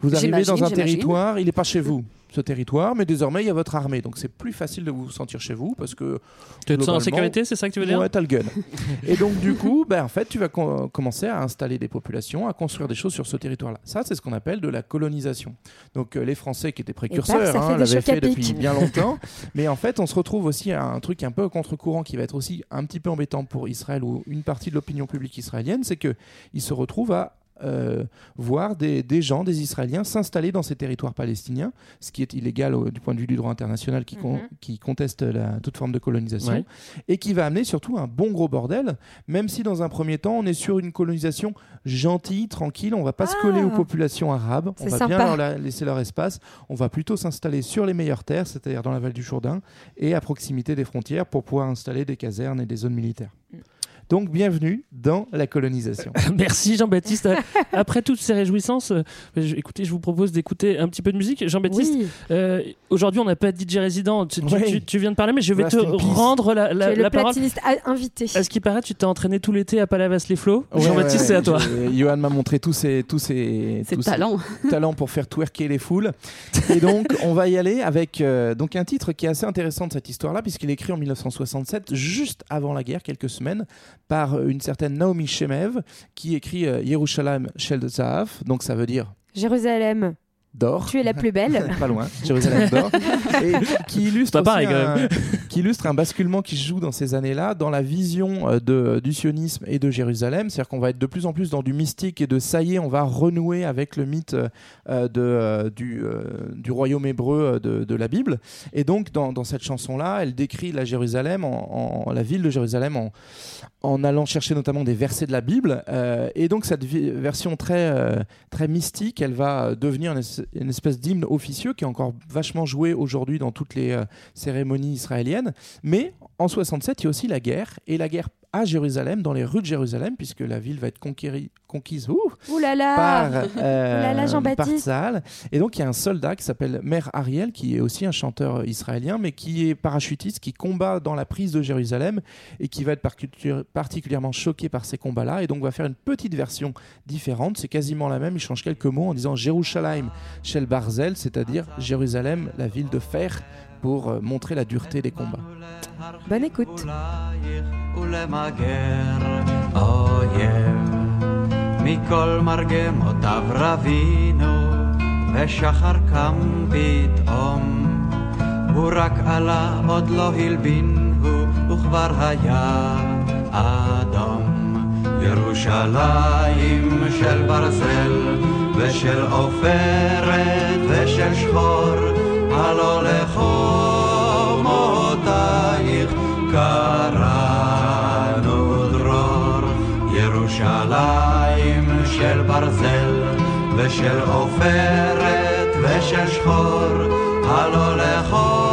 vous arrivez dans un territoire, il n'est pas chez vous. Ce territoire, mais désormais il y a votre armée, donc c'est plus facile de vous sentir chez vous parce que Tu te sens en sécurité, c'est ça que tu veux dire? Ouais, t'as le gun. et donc du coup, ben, en fait, tu vas co- commencer à installer des populations, à construire des choses sur ce territoire-là. Ça, c'est ce qu'on appelle de la colonisation. Donc euh, les Français qui étaient précurseurs hein, l'avaient fait depuis bien longtemps, mais en fait, on se retrouve aussi à un truc un peu contre-courant qui va être aussi un petit peu embêtant pour Israël ou une partie de l'opinion publique israélienne, c'est que ils se retrouvent à euh, voir des, des gens, des Israéliens s'installer dans ces territoires palestiniens, ce qui est illégal au- du point de vue du droit international qui, con- Mhm. qui conteste la- toute forme de colonisation, Ouais. et qui va amener surtout un bon gros bordel, même si dans un premier temps on est sur une colonisation gentille, tranquille, on va pas se coller Ah. aux populations arabes, on va sympa. bien leur la- laisser leur espace, on va plutôt s'installer sur les meilleures terres, c'est-à-dire dans la vallée du Jourdain, et à proximité des frontières pour pouvoir installer des casernes et des zones militaires. Mm. Donc bienvenue dans la colonisation. Merci Jean-Baptiste. Après toutes ces réjouissances, euh, je- écoutez, je vous propose d'écouter un petit peu de musique. Jean-Baptiste, Oui. euh, aujourd'hui on n'a pas de DJ résident. Tu, tu- Ouais. tu- tu viens de parler, mais je vais Rest te rendre la, Tu la- es le la parole. platiniste a- invité. À ce qui paraît, tu t'es entraîné tout l'été à Palavas-les-Flots. Ouais, Jean-Baptiste, ouais, c'est à toi. Johan m'a montré tous ses, tous ses, C'est tous le talent. ses talents pour faire twerker les foules. Et donc, on va y aller avec euh, donc un titre qui est assez intéressant de cette histoire-là, puisqu'il est écrit en 1967, juste avant la guerre, quelques semaines, par une certaine Naomi Shemev, qui écrit euh, Yerushalayim Shel Zahav, donc ça veut dire Jérusalem, d'or. tu es la plus belle. pas loin, Jérusalem d'or, et qui illustre, C'est pas aussi pareil, quand un, qui illustre un basculement qui se joue dans ces années-là, dans la vision euh, du sionisme et de Jérusalem. C'est-à-dire qu'on va être de plus en plus dans du mystique et de ça y est, on va renouer avec le mythe euh, euh, du, royaume hébreu de, la Bible. Et donc, dans, cette chanson-là, elle décrit la Jérusalem, la ville de Jérusalem, en, allant chercher notamment des versets de la Bible. Et donc, cette version très, mystique, elle va devenir une, es- une espèce d'hymne officieux qui est encore vachement joué aujourd'hui dans toutes les cérémonies israéliennes. Mais en 67, il y a aussi la guerre, et la guerre à Jérusalem, dans les rues de Jérusalem, puisque la ville va être conquérie- conquise ouh, Ouh là là par, euh, là là, par. Et donc, il y a un soldat qui s'appelle Mer Ariel, qui est aussi un chanteur israélien, mais qui est parachutiste, qui combat dans la prise de Jérusalem et qui va être particu- particulièrement choqué par ces combats-là. Et donc, va faire une petite version différente. C'est quasiment la même. Il change quelques mots en disant Jérusalem Shel Barzel, c'est-à-dire Jérusalem, la ville de fer, pour euh, montrer la dureté des combats. Bonne écoute. ולמגר אויב. מכל מרגמותיו רבינו, ושחר קם פתאום. הוא רק עלה, עוד לא הלבין הוא, וכבר היה אדום. ירושלים של ברזל, ושל עופרת, ושל שחור, הלא לחומותייך קראנו דרור. ירושלים של ברזל, ושל עופרת, ושל שחור, הלא לחומותייך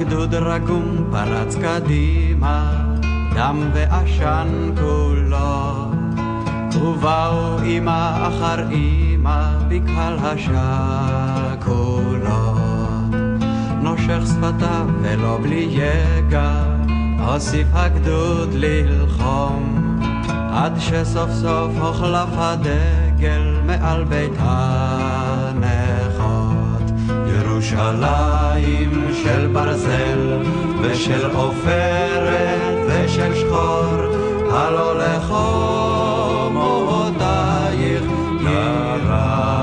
הגדוד רגום פרץ קדימה, דם ועשן כולו, ובאו אמא אחר אמא בקהל השכולות. נושך שפתיו ולא בלי יגע, הוסיף הגדוד ללחום, עד שסוף סוף הוחלף הדגל מעל בית הנכות. ירושלים של ברזל ושל עופרת ושל שחור, הלא לחומותייך קראנו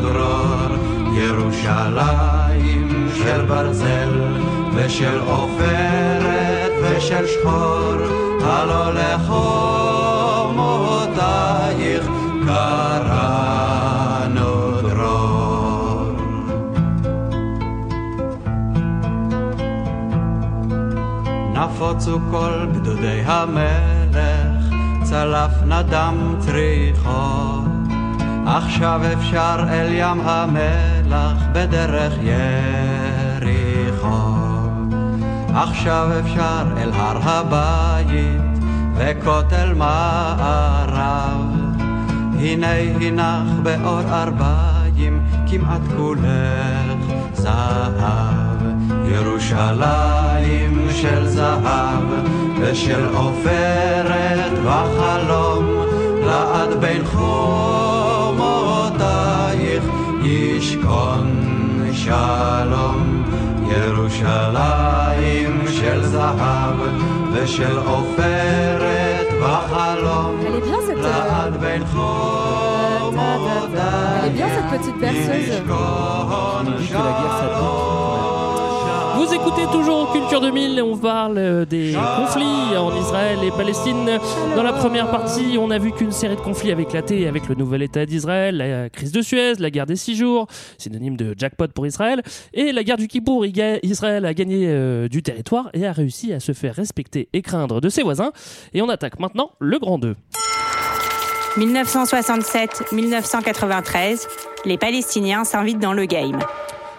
דרור. ירושלים של ברזל ושל עופרת ושל שחור, הלא לחומותייך קראנו נפוצו כל גדודי המלך, צלף נדם צריחו. עכשיו אפשר אל ים המלח בדרך יריחו. עכשיו אפשר אל הר הבית וכותל מערב. הנה הנך באור ארבעים כמעט כולך זהב. ירושלים של זהב ושל עופרת וחלום. לעד בין חומותייך ישכון שלום. ירושלים של זהב ושל עופרת וחלום. לעד בין חומותייך Elle est écoutez toujours Culture 2000 et on parle euh, des conflits en Israël et Palestine. Dans la première partie, on a vu qu'une série de conflits avait éclaté avec le nouvel État d'Israël, la crise de Suez, la guerre des six jours, synonyme de jackpot pour Israël, et la guerre du Kippour. Israël a gagné euh, du territoire et a réussi à se faire respecter et craindre de ses voisins. Et on attaque maintenant le Grand 2. 1967-1993, les Palestiniens s'invitent dans le game.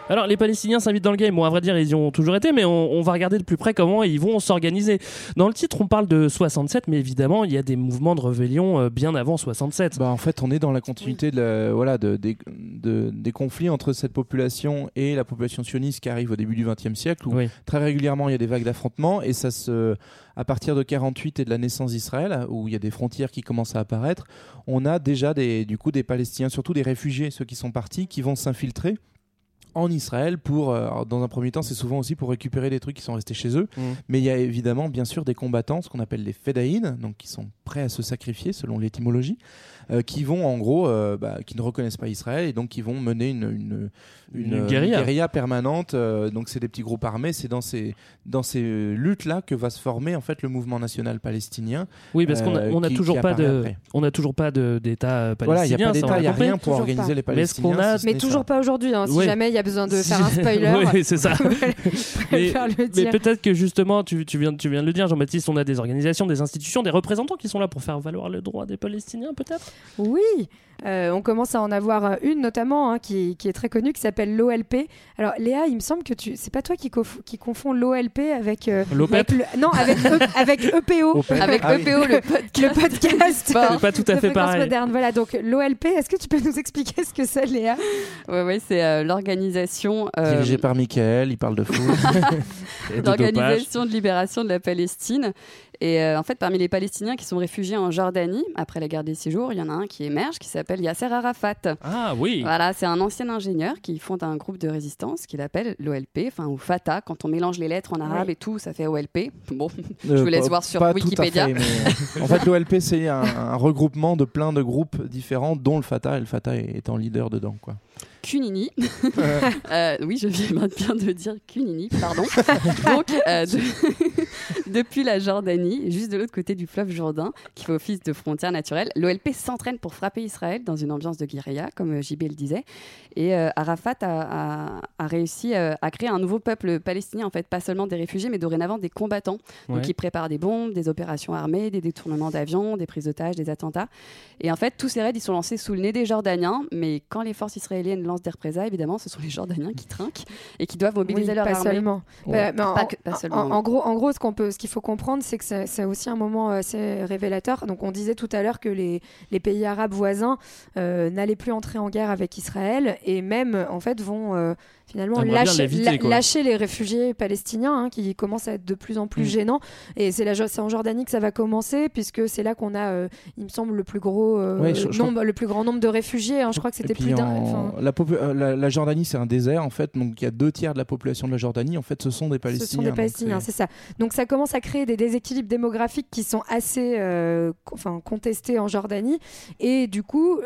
Alors, les Palestiniens s'invitent dans le game. Bon, à vrai dire, ils y ont toujours été, mais on, on va regarder de plus près comment ils vont s'organiser. Dans le titre, on parle de 67, mais évidemment, il y a des mouvements de rébellion euh, bien avant 67. Bah, en fait, on est dans la continuité de la- voilà, de- des- de- des conflits entre cette population et la population sioniste qui arrive au début du XXe siècle, où Oui. très régulièrement il y a des vagues d'affrontements, et ça se, à partir de 48 et de la naissance d'Israël, où il y a des frontières qui commencent à apparaître, on a déjà des, du coup des Palestiniens, surtout des réfugiés, ceux qui sont partis, qui vont s'infiltrer en Israël pour, euh, dans un premier temps, c'est souvent aussi pour récupérer des trucs qui sont restés chez eux. Mm. Mais il y a évidemment, bien sûr, des combattants, ce qu'on appelle les Fedaïn, donc qui sont prêts à se sacrifier selon l'étymologie, euh, qui vont en gros, euh, bah, qui ne reconnaissent pas Israël et donc qui vont mener une, une, Une guérilla. permanente. euh, donc c'est des petits groupes armés. C'est dans ces, dans ces luttes là que va se former en fait le mouvement national palestinien. Oui, parce qu'on a, euh, on a qui- toujours pas apparaît de, après. on a toujours pas de- d'État euh, Voilà, il n'y palestinien. a pas ça, on d'État, il n'y a compris. rien pour Toujours organiser pas. les Mais Palestiniens. a- si ce Mais toujours ça. pas aujourd'hui, hein, si Ouais. jamais il y a besoin de faire un spoiler. oui, c'est ça. Mais peut-être que justement, tu, tu viens, tu viens de le dire, Jean-Baptiste, on a des organisations, des institutions, des représentants qui sont là pour faire valoir le droit des Palestiniens, peut-être? Oui, euh, on commence à en avoir euh, une notamment hein, qui, qui est très connue, qui s'appelle l'OLP. Alors Léa, il me semble que tu, c'est pas toi qui, conf- qui confonds l'OLP avec, euh, L'OPEP avec le- non avec, E- avec EPO, OPEP. avec Ah oui. EPO le, le podcast. C'est pas tout à fait pareil. moderne. Voilà, donc l'OLP, est-ce que tu peux nous expliquer ce que c'est, Léa? Ouais, ouais, c'est euh, l'organisation. euh, Dirigé par Michael, il parle de dopage. l'Organisation de libération de la Palestine. Et euh, en fait, parmi les Palestiniens qui sont réfugiés en Jordanie, après la guerre des six jours, il y en a un qui émerge qui s'appelle Yasser Arafat. Ah oui. Voilà, c'est un ancien ingénieur qui fonde un groupe de résistance qu'il appelle l'OLP, enfin ou Fatah. Quand on mélange les lettres en arabe Oui. et tout, ça fait OLP. Bon, je Euh, vous laisse pas- voir sur pas tout à Wikipédia. fait, mais, euh, en fait, l'OLP, c'est un, un regroupement de plein de groupes différents, dont le Fatah, et le Fatah étant leader dedans. Quoi. Cunini. Euh, oui, je viens bien de dire Cunini, pardon. Donc, euh, de- depuis la Jordanie, juste de l'autre côté du fleuve Jourdain, qui fait office de frontière naturelle, l'OLP s'entraîne pour frapper Israël dans une ambiance de guérilla, comme euh, JB le disait. Et euh, Arafat a, a- a réussi euh, à créer un nouveau peuple palestinien, en fait, pas seulement des réfugiés, mais dorénavant des combattants. Donc, Ouais. ils préparent des bombes, des opérations armées, des détournements d'avions, des prises d'otages, des attentats. Et en fait, tous ces raids, ils sont lancés sous le nez des Jordaniens, mais quand les forces israéliennes lancent des représailles, évidemment, ce sont les Jordaniens qui trinquent et qui doivent mobiliser Oui, leur pas armée. seulement. Ouais. Euh, mais en, Pas que- pas en- seulement, en- gros, en gros, ce qu'on peut, ce qu'il faut comprendre, c'est que c'est c'est aussi un moment assez révélateur. Donc, on disait tout à l'heure que les, les pays arabes voisins euh, n'allaient plus entrer en guerre avec Israël et même, en fait, vont euh, finalement lâcher, les réfugiés palestiniens hein, qui commencent à être de plus en plus Mm. gênants. Et c'est la Jo- c'est en Jordanie que ça va commencer, puisque c'est là qu'on a, euh, il me semble, le plus gros euh, Ouais, je- je nombre, le plus grand nombre de réfugiés. hein. Je crois que c'était plus d'un. en- enfin, la, popu- euh, la, la Jordanie, c'est un désert en fait, donc il y a deux tiers de la population de la Jordanie. En fait, ce sont des Ce Palestiniens. sont des Palestiniens, c'est ça. Donc ça commence à créer des déséquilibres démographiques qui sont assez euh, enfin, contestés en Jordanie. Et du coup,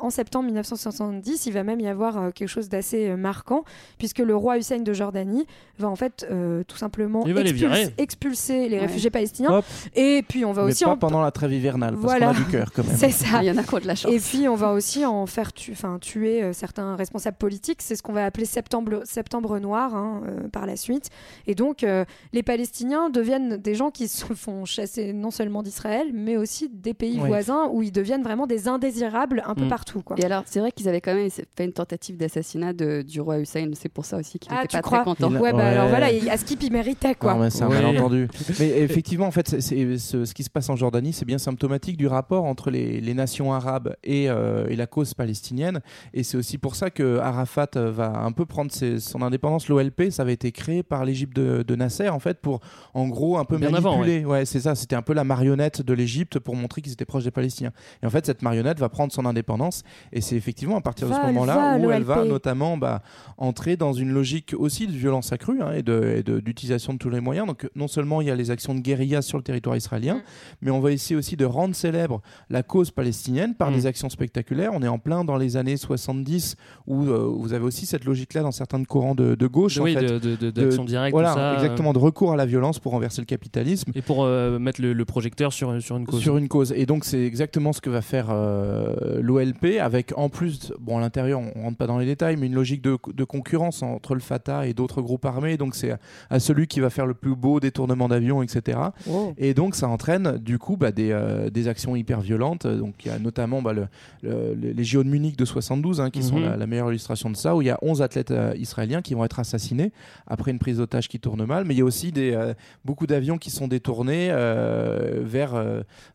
en septembre 1970, il va même y avoir quelque chose d'assez marquant, puisque le roi Hussein de Jordanie va en fait euh, tout simplement Il va les expulser, virer. expulser les Ouais. réfugiés palestiniens. Hop. Et puis on va mais aussi pas en... pendant la trêve hivernale, parce Voilà. qu'on a du cœur quand même. C'est ça. Il y en a qui ont de la chance. Et puis on va aussi en faire tu- enfin, tuer euh, certains responsables politiques. C'est ce qu'on va appeler septembre, septembre noir hein, euh, par la suite. Et donc euh, les Palestiniens deviennent des gens qui se font chasser non seulement d'Israël, mais aussi des pays Ouais. voisins où ils deviennent vraiment des indésirables un peu Mm. partout. Quoi. Et alors, c'est vrai qu'ils avaient quand même fait une tentative d'assassinat du roi Hussein. C'est pour ça aussi qu'il Ah, n'était tu pas crois très content. Ouais, bah Ouais. alors voilà, il- à Skip il méritait quoi. Non, mais c'est un Ouais. malentendu. mais effectivement, en fait, c'est- c'est- ce, ce qui se passe en Jordanie, c'est bien symptomatique du rapport entre les, les nations arabes et, euh, et la cause palestinienne. Et c'est aussi pour ça que Arafat euh, va un peu prendre ses- son indépendance. L'OLP, ça avait été créé par l'Égypte de, de Nasser, en fait, pour en gros un peu Bien avant, manipuler. ouais, c'est ça. C'était un peu la marionnette de l'Égypte pour montrer qu'ils étaient proches des Palestiniens. Et en fait, cette marionnette va prendre son indépendance. Et c'est effectivement à partir de Va, ce moment-là où elle va notamment bah, entrer dans une logique aussi de violence accrue hein, et de- et de- d'utilisation de, tous les moyens. Donc, non seulement il y a les actions de guérilla sur le territoire israélien, Mm. mais on va essayer aussi de rendre célèbre la cause palestinienne par Mm. des actions spectaculaires. On est en plein dans les années 70 où euh, vous avez aussi cette logique-là dans certains courants de, de gauche. en Oui, fait, de- de- de- d'action directe, Voilà, tout ça, euh. exactement, de recours à la violence pour renverser le capitalisme. Et pour euh, mettre le, le projecteur sur, sur une cause. Sur une cause. Et donc, c'est exactement ce que va faire euh, l'OLP, avec en plus, bon, à l'intérieur, on rentre pas dans les détails, mais une logique de, de concurrence entre le Fatah et d'autres groupes armés. Donc, c'est à, celui qui va faire le plus beau détournement d'avions, etc. Oh. Et donc, ça entraîne, du coup, bah, des, euh, des actions hyper violentes. Donc, il y a notamment bah, le- le- le- les JO de Munich de 72, hein, qui sont Mhm. la, la meilleure illustration de ça, où il y a 11 athlètes euh, israéliens qui vont être assassinés après une prise d'otage qui tourne mal. Mais il y a aussi des, euh, beaucoup d'avions qui sont détournés vers,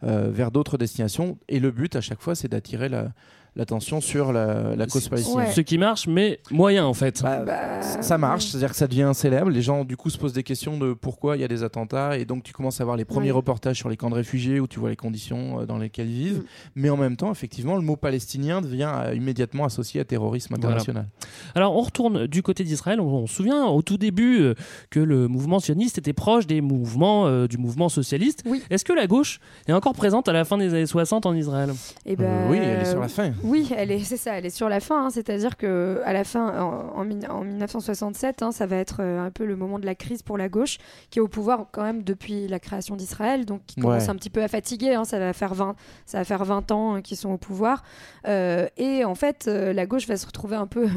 vers d'autres destinations. Et le but, à chaque fois, c'est d'attirer la- l'attention sur la, la cause palestinienne. Ce qui marche, mais moyen en fait. Bah, Ça marche, c'est-à-dire que ça devient célèbre. Les gens, du coup, se posent des questions de pourquoi il y a des attentats. Et donc, tu commences à voir les premiers Oui. reportages sur les camps de réfugiés où tu vois les conditions euh, dans lesquelles ils vivent. Mais en même temps, effectivement, le mot palestinien devient euh, immédiatement associé à terrorisme Voilà. international. Alors on retourne du côté d'Israël. On, on se souvient au tout début euh, que le mouvement sioniste était proche des mouvements euh, du mouvement socialiste. Est-ce que la gauche est encore présente à la fin des années 60 en Israël? Eh ben, oui, elle est sur la fin. Oui, elle est, c'est ça, elle est sur la fin. hein, C'est-à-dire que à la fin, en, en mille- en 1967, hein, ça va être euh, un peu le moment de la crise pour la gauche, qui est au pouvoir quand même depuis la création d'Israël, donc qui commence Ouais. un petit peu à fatiguer. hein, ça va faire 20, ça va faire 20 ans euh, qu'ils sont au pouvoir. Euh, et en fait, la gauche va se retrouver un peu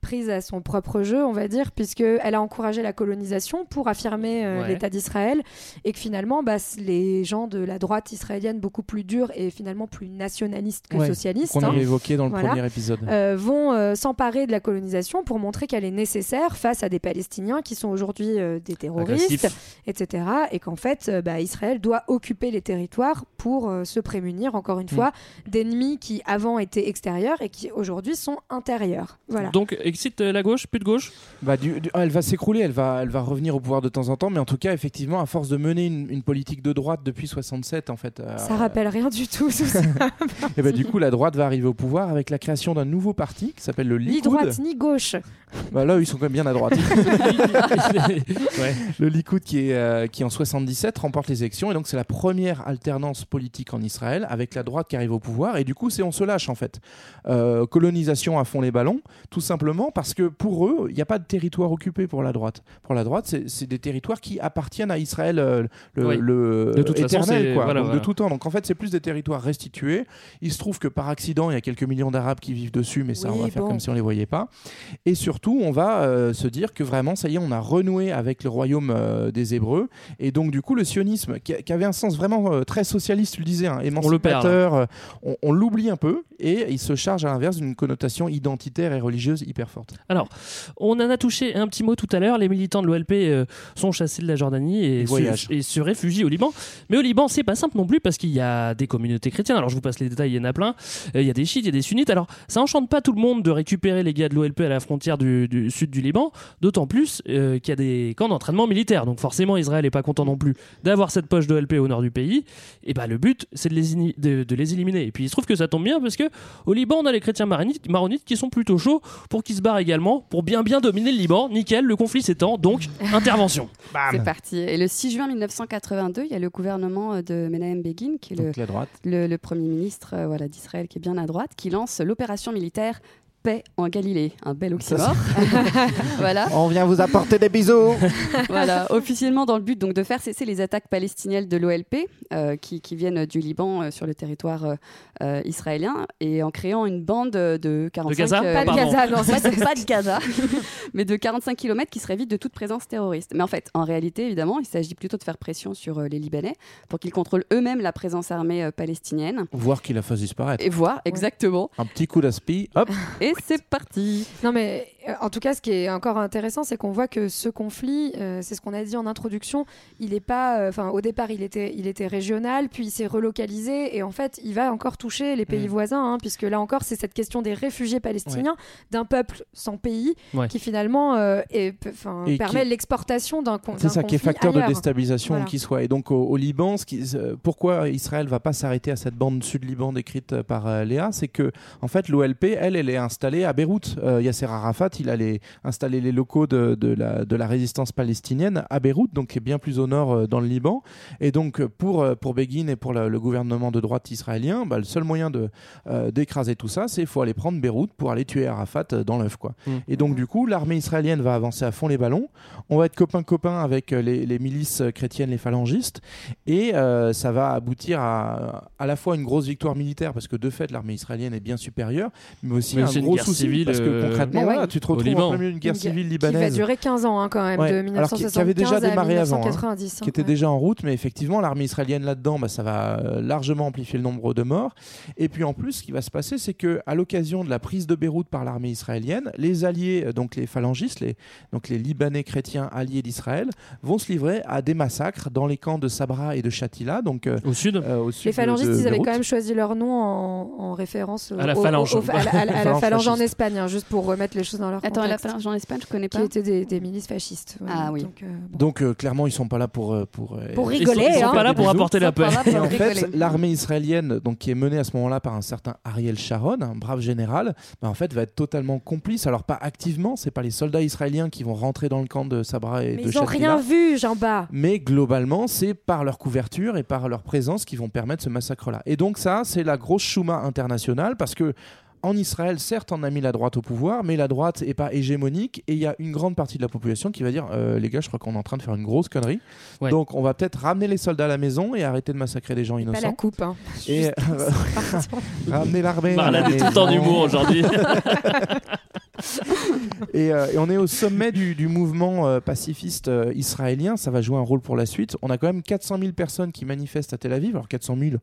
prise à son propre jeu, on va dire, puisque elle a encouragé la colonisation pour affirmer euh, Ouais. l'État d'Israël, et que finalement, bah, les gens de la droite israélienne, beaucoup plus durs et finalement plus nationalistes que Ouais, socialistes, qu'on hein, avait évoqué dans le voilà, premier épisode. euh, vont euh, s'emparer de la colonisation pour montrer qu'elle est nécessaire face à des Palestiniens qui sont aujourd'hui des terroristes, etc. Et qu'en fait, bah, Israël doit occuper les territoires pour se prémunir, encore Mm. une fois, d'ennemis qui avant étaient extérieurs et qui aujourd'hui sont intérieurs. Voilà. Donc excite euh, la gauche, plus de gauche Bah, du- du- elle va s'écrouler, elle va, elle va revenir au pouvoir de temps en temps, mais en tout cas, effectivement, à force de mener une, une politique de droite depuis 67, en fait. euh, Ça rappelle rien du tout. tout ça. et bah, du coup, la droite va arriver au pouvoir avec la création d'un nouveau parti qui s'appelle le ni Likoud. droite ni gauche. Bah, là, ils sont quand même bien à droite. Ouais. Le Likoud qui, est, euh, qui en 77 remporte les élections et donc c'est la première alternance politique en Israël avec la droite qui arrive au pouvoir et du coup c'est on se lâche en fait. Euh, colonisation à fond les ballons, tout simplement parce que pour eux il n'y a pas de territoire occupé pour la droite. Pour la droite c'est des territoires qui appartiennent à Israël euh, le, Oui. le De toute façon, éternel c'est- quoi, voilà, donc voilà. de tout temps. Donc en fait c'est plus des territoires restitués. Il se trouve que par accident il y a quelques millions d'Arabes qui vivent dessus mais ça Oui, on va faire comme si on les voyait pas. Et surtout, on va euh, se dire que vraiment, ça y est, on a renoué avec le royaume euh, des Hébreux. Et donc, du coup, le sionisme, qui, qui avait un sens vraiment euh, très socialiste, tu le disais, hein, émancipateur, on, l'oublie un peu. Et il se charge à l'inverse d'une connotation identitaire et religieuse hyper forte. Alors, on en a touché un petit mot tout à l'heure. Les militants de l'OLP sont chassés de la Jordanie et se, et se réfugient au Liban. Mais au Liban, c'est pas simple non plus parce qu'il y a des communautés chrétiennes. Alors, je vous passe les détails, il y en a plein. Il y a des chiites, il y a des sunnites. Alors, ça enchante pas tout le monde de récupérer les gars de l'OLP à la frontière du, du sud du Liban, d'autant plus euh, qu'il y a des camps d'entraînement militaire. Donc, forcément, Israël est pas content non plus d'avoir cette poche de l'OLP au nord du pays. Et bah, le but, c'est de les, de, de les éliminer. Et puis, il se trouve que ça tombe bien parce que au Liban, on a les chrétiens maronites, maronites qui sont plutôt chauds pour qu'ils se barrent également pour bien bien dominer le Liban. Nickel, le conflit s'étend, donc intervention. C'est parti. Et le 6 juin 1982, il y a le gouvernement euh, de Menahem Begin, qui est le, Donc, la droite. le, le premier ministre euh, voilà, d'Israël, qui est bien à droite, qui lance l'opération militaire Paix en Galilée. Un bel oxymore. voilà. On vient vous apporter des bisous. voilà, officiellement dans le but donc de faire cesser les attaques palestiniennes de l'OLP euh, qui, qui viennent du Liban euh, sur le territoire euh, israélien et en créant une bande de 45 Gaza Pas de. Gaza, non, pas, c'est de, pas de Gaza, mais de 45 km qui serait vide de toute présence terroriste. Mais en fait, en réalité, évidemment, il s'agit plutôt de faire pression sur euh, les Libanais pour qu'ils contrôlent eux-mêmes la présence armée euh, palestinienne Voir qu'il la fasse disparaître. et voir exactement. Un petit coup d'aspi, hop. Et Et c'est parti. Non mais en tout cas, ce qui est encore intéressant, c'est qu'on voit que ce conflit, euh, c'est ce qu'on a dit en introduction, il est pas, euh, enfin au départ, il était, il était régional, puis il s'est relocalisé, et en fait, il va encore toucher les pays Mm. voisins, hein, puisque là encore, c'est cette question des réfugiés palestiniens, d'un peuple sans pays, Ouais. qui finalement euh, est- Et permet qui- l'exportation d'un con- C'est ça qui est conflit facteur ailleurs. de déstabilisation Voilà. qui soit. Et donc au, au Liban, ce qui- euh, pourquoi Israël va pas s'arrêter à cette bande sud-Liban décrite euh, par euh, Léa, c'est que en fait l'OLP, elle, elle est installée à Beyrouth. Euh, Yasser Arafat, il allait installer les locaux de, de la, de la résistance palestinienne à Beyrouth, donc qui est bien plus au nord euh, dans le Liban. Et donc euh, pour euh, pour Begin et pour le, le gouvernement de droite israélien, bah, le seul moyen de euh, d'écraser tout ça, c'est il faut aller prendre Beyrouth pour aller tuer Arafat dans l'œuf, quoi. Mm. Et donc du coup, l'armée israélienne va avancer à fond les ballons. On va être copain copain avec les, les milices chrétiennes, les phalangistes, et euh, ça va aboutir à à la fois une grosse victoire militaire parce que de fait l'armée israélienne est bien supérieure, mais aussi Mais un gros souci civile, parce que concrètement, voilà, ouais. Tu te retrouves Liban. en plein milieu d'une guerre Une civile Qui va durer 15 ans hein, quand même, Ouais. de Alors, qui- 1975 qui avait déjà à démarré avant, hein, 1990. hein, qui était ouais. déjà en route, mais effectivement, l'armée israélienne là-dedans, bah, ça va euh, largement amplifier le nombre de morts. Et puis en plus, ce qui va se passer, c'est que à l'occasion de la prise de Beyrouth par l'armée israélienne, les alliés, euh, donc les phalangistes, les, donc les Libanais chrétiens alliés d'Israël, vont se livrer à des massacres dans les camps de Sabra et de Shatila, donc euh, Au sud au sud Les phalangistes, de ils avaient quand même choisi leur nom en, en référence À la phalange. en. Espagne, hein, juste pour remettre les choses dans leur Attends, la contexte. phalange en Espagne, je connais qui pas. étaient des, des milices fascistes. ouais. Ah oui. Donc, euh, bon. Donc euh, clairement, ils sont pas là pour euh, pour euh, Pour Ils rigoler, sont, ils sont hein. pas là pour apporter la paix. Et en fait, l'armée israélienne, donc qui est menée à ce moment-là par un certain Ariel Sharon, un brave général, bah, en fait va être totalement complice. Alors pas activement, c'est pas les soldats israéliens qui vont rentrer dans le camp de Sabra et Mais de ils ont Shatila. rien vu, Jean-Bas. Mais globalement, c'est par leur couverture et par leur présence qui vont permettre ce massacre-là. Et donc ça, c'est la grosse chouma internationale parce que en Israël, certes, on a mis la droite au pouvoir, mais la droite est pas hégémonique et il y a une grande partie de la population qui va dire euh, les gars, je crois qu'on est en train de faire une grosse connerie. Ouais. Donc on va peut-être ramener les soldats à la maison et arrêter de massacrer des gens Pas la innocents. coupe. Hein. Et ramener l'armée. Marlène est tout le temps maison. d'humour aujourd'hui. Et, euh, et on est au sommet du, du mouvement euh, pacifiste euh, israélien. Ça va jouer un rôle pour la suite. On a quand même 400 000 personnes qui manifestent à Tel Aviv. Alors 400 000,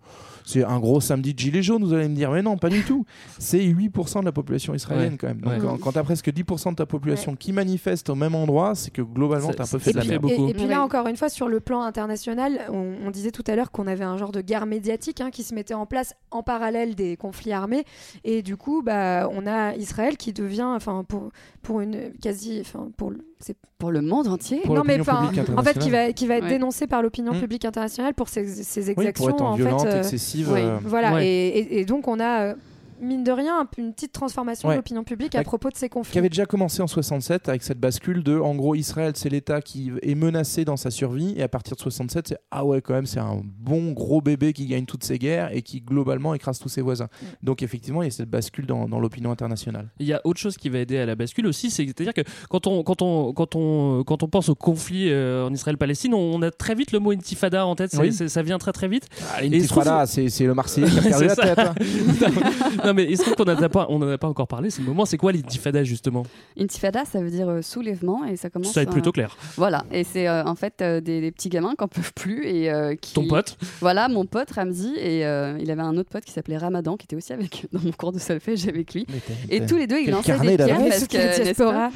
c'est un gros samedi de gilets jaunes, vous allez me dire. Mais non, pas du tout. C'est 8% de la population israélienne Ouais. quand même. Donc Ouais. quand, quand tu as presque 10% de ta population qui manifeste au même endroit, c'est que globalement, tu as un peu fait de la merde. beaucoup. Et, et puis là, encore une fois, sur le plan international, on, on disait tout à l'heure qu'on avait un genre de guerre médiatique hein, qui se mettait en place en parallèle des conflits armés. Et du coup, bah, on a Israël qui devient, enfin, pour, pour une quasi. Enfin, pour, le- c'est- Pour le monde entier. Pour non, mais enfin, en fait, qui va, qui va être Ouais. dénoncé par l'opinion Mm. publique internationale pour ses, ses Oui, pour exactions. être en en violente, fait, euh, excessive. oui. euh, Voilà, Ouais. et, et- et donc on a, euh, mine de rien, un- une petite transformation Ouais. de l'opinion publique à propos de ces qui conflits. avait déjà commencé en 67 avec cette bascule de en gros Israël c'est l'État qui est menacé dans sa survie et à partir de 67 c'est ah ouais quand même c'est un bon gros bébé qui gagne toutes ses guerres et qui globalement écrase tous ses voisins donc effectivement il y a cette bascule dans, dans l'opinion internationale Il y a autre chose qui va aider à la bascule aussi, c'est- c'est-à-dire que quand on, quand, on, quand, on, quand on pense au conflit euh, en Israël-Palestine, on, on a très vite le mot intifada en tête, Oui. ça vient très très vite. ah, Et il se trouve- l'intifada, c'est c'est le Marseillais qui a perdu la tête hein. non mais il se trouve qu'on n'en a pas, on en a pas encore parlé, c'est le moment, c'est quoi l'intifada justement? Intifada, ça veut dire euh, soulèvement et ça commence. Ça va être euh, plutôt clair. Voilà, et c'est euh, en fait euh, des, des petits gamins qui en peuvent plus et euh, qui. Ton pote? Voilà, mon pote Ramzi et euh, il avait un autre pote qui s'appelait Ramadan qui était aussi avec dans mon cours de solfège avec lui. Et tous les deux, ils lançaient des pierres parce que,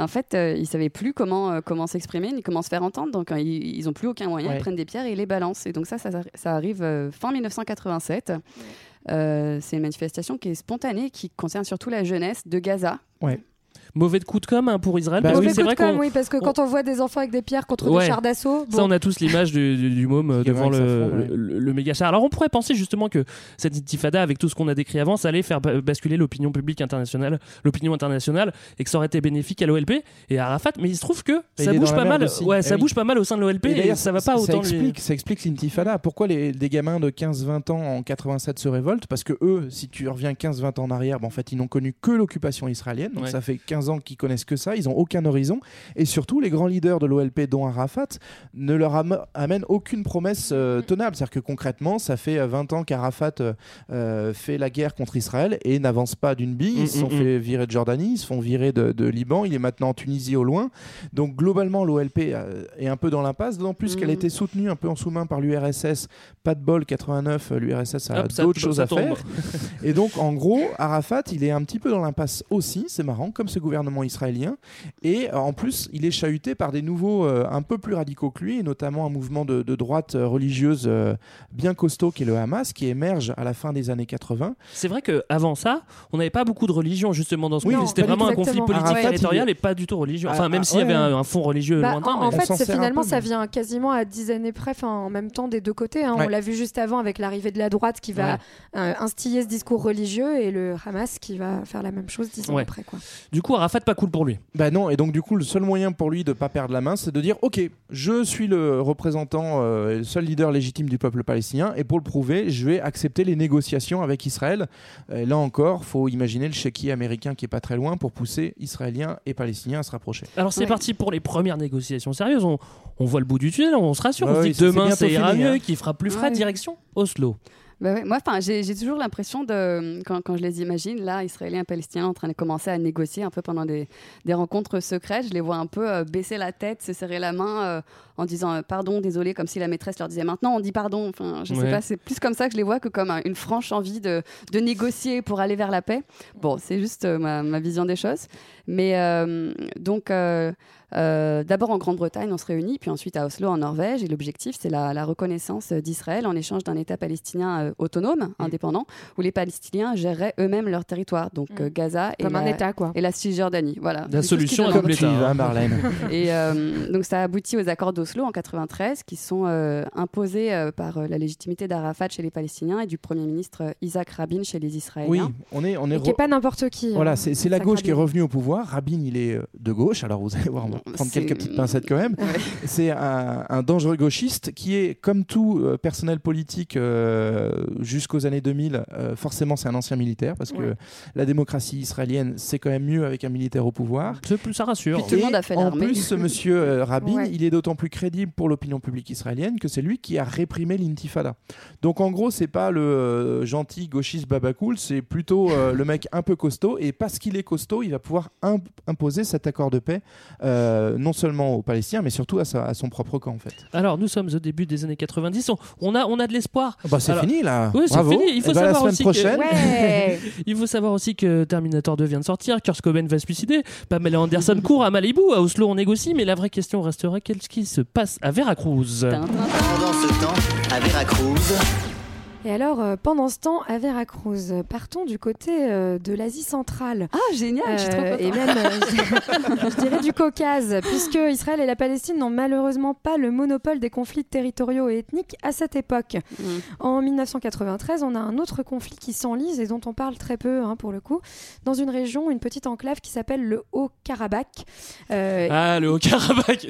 en fait, euh, ils savaient plus comment euh, comment s'exprimer ni comment se faire entendre, donc euh, ils, ils ont plus aucun moyen. Ouais. Ils prennent des pierres et ils les balancent. Et donc ça, ça, ça arrive euh, fin 1987. Euh, c'est une manifestation qui est spontanée, qui concerne surtout la jeunesse de Gaza. Mauvais de coup de com' hein, pour Israël, Bah parce oui. c'est coup vrai de com', qu'on oui, parce que quand on voit des enfants avec des pierres contre Ouais. des chars d'assaut, Ça, bon, on a tous l'image du, du, du môme euh, devant le, ouais. le, le méga char. Alors on pourrait penser justement que cette intifada, avec tout ce qu'on a décrit avant, ça allait faire ba- basculer l'opinion publique internationale, l'opinion internationale, et que ça aurait été bénéfique à l'OLP et à Arafat. Mais il se trouve que ça bouge pas mal. aussi. Ouais, Eh ça oui. bouge pas mal au sein de l'OLP et, d'ailleurs, ça va pas ça autant. lui- ça explique l'intifada. Pourquoi les, des gamins de 15-20 ans en 87 se révoltent? Parce que eux, si tu reviens 15-20 ans en arrière, ben, en fait, ils n'ont connu que l'occupation israélienne. Donc Ouais. ça fait 15 15 ans qui connaissent que ça, ils ont aucun horizon. Et surtout, les grands leaders de l'OLP, dont Arafat, ne leur am- amènent aucune promesse euh, tenable. C'est-à-dire que concrètement, ça fait euh, 20 ans qu'Arafat euh, euh, fait la guerre contre Israël et n'avance pas d'une bille. Ils se sont Mm, mm, fait virer de Jordanie, ils se font virer de, de Liban, il est maintenant en Tunisie au loin. Donc globalement, l'OLP euh, est un peu dans l'impasse, d'autant plus qu'elle a été soutenue un peu en sous-main par l'URSS. Pas de bol, 89, euh, l'URSS a d'autres choses à faire. Et donc, en gros, Arafat, il est un petit peu dans l'impasse aussi, c'est marrant, comme ce gouvernement israélien. Et euh, en plus, il est chahuté par des nouveaux euh, un peu plus radicaux que lui, et notamment un mouvement de, de droite euh, religieuse euh, bien costaud qui est le Hamas, qui émerge à la fin des années 80. C'est vrai qu'avant ça, on n'avait pas beaucoup de religion justement dans ce Oui, conflit. non, C'était vraiment un conflit politique Arafat, territorial et pas du tout religieux. Enfin, Ah, même ah, s'il y avait ouais. un, un fond religieux Bah, lointain. en, en fait, finalement, peu, ça vient quasiment à 10 années près, enfin, en même temps des deux côtés. hein. Ouais. On l'a vu juste avant avec l'arrivée de la droite qui va Ouais. euh, instiller ce discours religieux et le Hamas qui va faire la même chose 10 ans Ouais. après. Quoi. Du coup, Arafat, pas cool pour lui. Bah non, et donc du coup, le seul moyen pour lui de pas perdre la main, c'est de dire ok, je suis le représentant, euh, et le seul leader légitime du peuple palestinien, et pour le prouver, je vais accepter les négociations avec Israël. Et là encore, faut imaginer le chéquier américain qui est pas très loin pour pousser Israéliens et Palestiniens à se rapprocher. Alors c'est Ouais. parti pour les premières négociations sérieuses. On, on voit le bout du tunnel, on se rassure. Ouais, on se dit que demain c'est ira mieux, hein. qu'il fera plus frais. Ouais. Direction Oslo. Bah ouais, moi, enfin, j'ai toujours l'impression de, quand, quand je les imagine, là, Israéliens Palestiniens en train de commencer à négocier un peu pendant des, des rencontres secrètes, je les vois un peu euh, baisser la tête, se serrer la main euh, en disant euh, pardon, désolé, comme si la maîtresse leur disait maintenant on dit pardon. Enfin, je sais Ouais. pas, c'est plus comme ça que je les vois que comme euh, une franche envie de, de négocier pour aller vers la paix. Bon, c'est juste euh, ma, ma vision des choses. Mais euh, donc, euh, d'abord en Grande-Bretagne, on se réunit, puis ensuite à Oslo, en Norvège. Et l'objectif, c'est la, la reconnaissance d'Israël en échange d'un État palestinien euh, autonome, indépendant, où les Palestiniens géreraient eux-mêmes leur territoire. Donc Mm. euh, Gaza et Comme un la, État, quoi. et la Cisjordanie. Voilà. La solution à demande. double Tu vas, hein. Marlène. Et euh, donc ça aboutit aux accords d'Oslo en 93 qui sont euh, imposés euh, par euh, la légitimité d'Arafat chez les Palestiniens et du Premier ministre Isaac Rabin chez les Oui, Israéliens. on est, on est Et qui n'est pas n'importe qui. Voilà, hein. c'est la gauche qui est Rabin. revenue au pouvoir. Rabin, il est de gauche, alors vous allez voir, prendre C'est- quelques petites pincettes quand même. Ouais. C'est un, un dangereux gauchiste qui est, comme tout euh, personnel politique euh, jusqu'aux années 2000, euh, forcément c'est un ancien militaire, parce que Ouais. la démocratie israélienne, c'est quand même mieux avec un militaire au pouvoir. C'est plus ça rassure. Puis tout le monde a fait En plus, ce monsieur euh, Rabin, Ouais. il est d'autant plus crédible pour l'opinion publique israélienne que c'est lui qui a réprimé l'intifada. Donc en gros, c'est pas le euh, gentil gauchiste babacool, c'est plutôt euh, le mec un peu costaud. Et parce qu'il est costaud, il va pouvoir imp- imposer cet accord de paix, euh, non seulement aux Palestiniens, mais surtout à, sa- à son propre camp en fait. Alors nous sommes au début des années 90. On, on a, on a de l'espoir. Bah, c'est fini là. Oui, c'est fini. Il faut Eh ben, la savoir semaine aussi prochaine. que... Ouais. Il faut savoir aussi que Terminator 2 vient de sortir, Kurt Cobain va se suicider, Pamela Anderson court à Malibu, à Oslo on négocie, mais la vraie question resterait qu'est-ce qui se passe à Veracruz? Pendant ce temps, à Veracruz, Et alors, euh, pendant ce temps, à Veracruz, partons du côté euh, de l'Asie centrale. Ah, génial, je suis trop Euh, contente. et même, euh, je, dirais du Caucase, puisque Israël et la Palestine n'ont malheureusement pas le monopole des conflits territoriaux et ethniques à cette époque. Mm. En 1993, on a un autre conflit qui s'enlise et dont on parle très peu, hein, pour le coup, dans une région, une petite enclave qui s'appelle le Haut-Karabakh. Euh, Ah, le Haut-Karabakh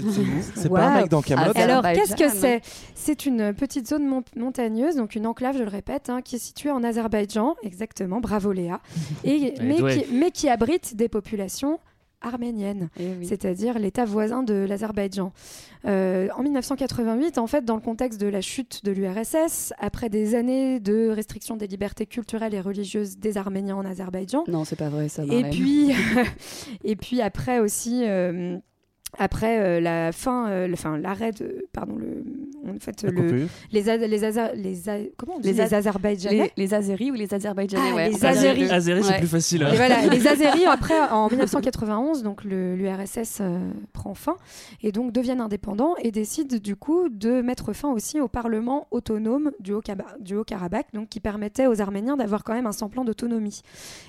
C'est Wow. pas un mec dans Camelot. Ah, alors, qu'est-ce que c'est? C'est une petite zone mon- montagneuse, donc une enclave, je le répète, hein, qui est située en Azerbaïdjan, exactement, bravo Léa, et, mais, qui, mais qui abrite des populations arméniennes, Eh oui. c'est-à-dire l'État voisin de l'Azerbaïdjan. Euh, en 1988, en fait, dans le contexte de la chute de l'URSS, après des années de restriction des libertés culturelles et religieuses des Arméniens en Azerbaïdjan, Non, c'est pas vrai ça. et puis, et puis après aussi, euh, après euh, la fin, euh, le- enfin l'arrêt de, pardon, le, en fait, La le, les, Az- les, Aza- les, A- comment on dit, Les les, Az- Azerbaïdjanais. les, les Azeris ou les Azerbaïdjanais Ah, ouais, les Azeris. c'est Ouais. plus facile. hein. Et voilà, les Azeris, après, en 1991, donc le- l'URSS euh, prend fin et donc deviennent indépendants et décident du coup de mettre fin aussi au Parlement autonome du Haut-Karabakh, donc qui permettait aux Arméniens d'avoir quand même un semblant d'autonomie.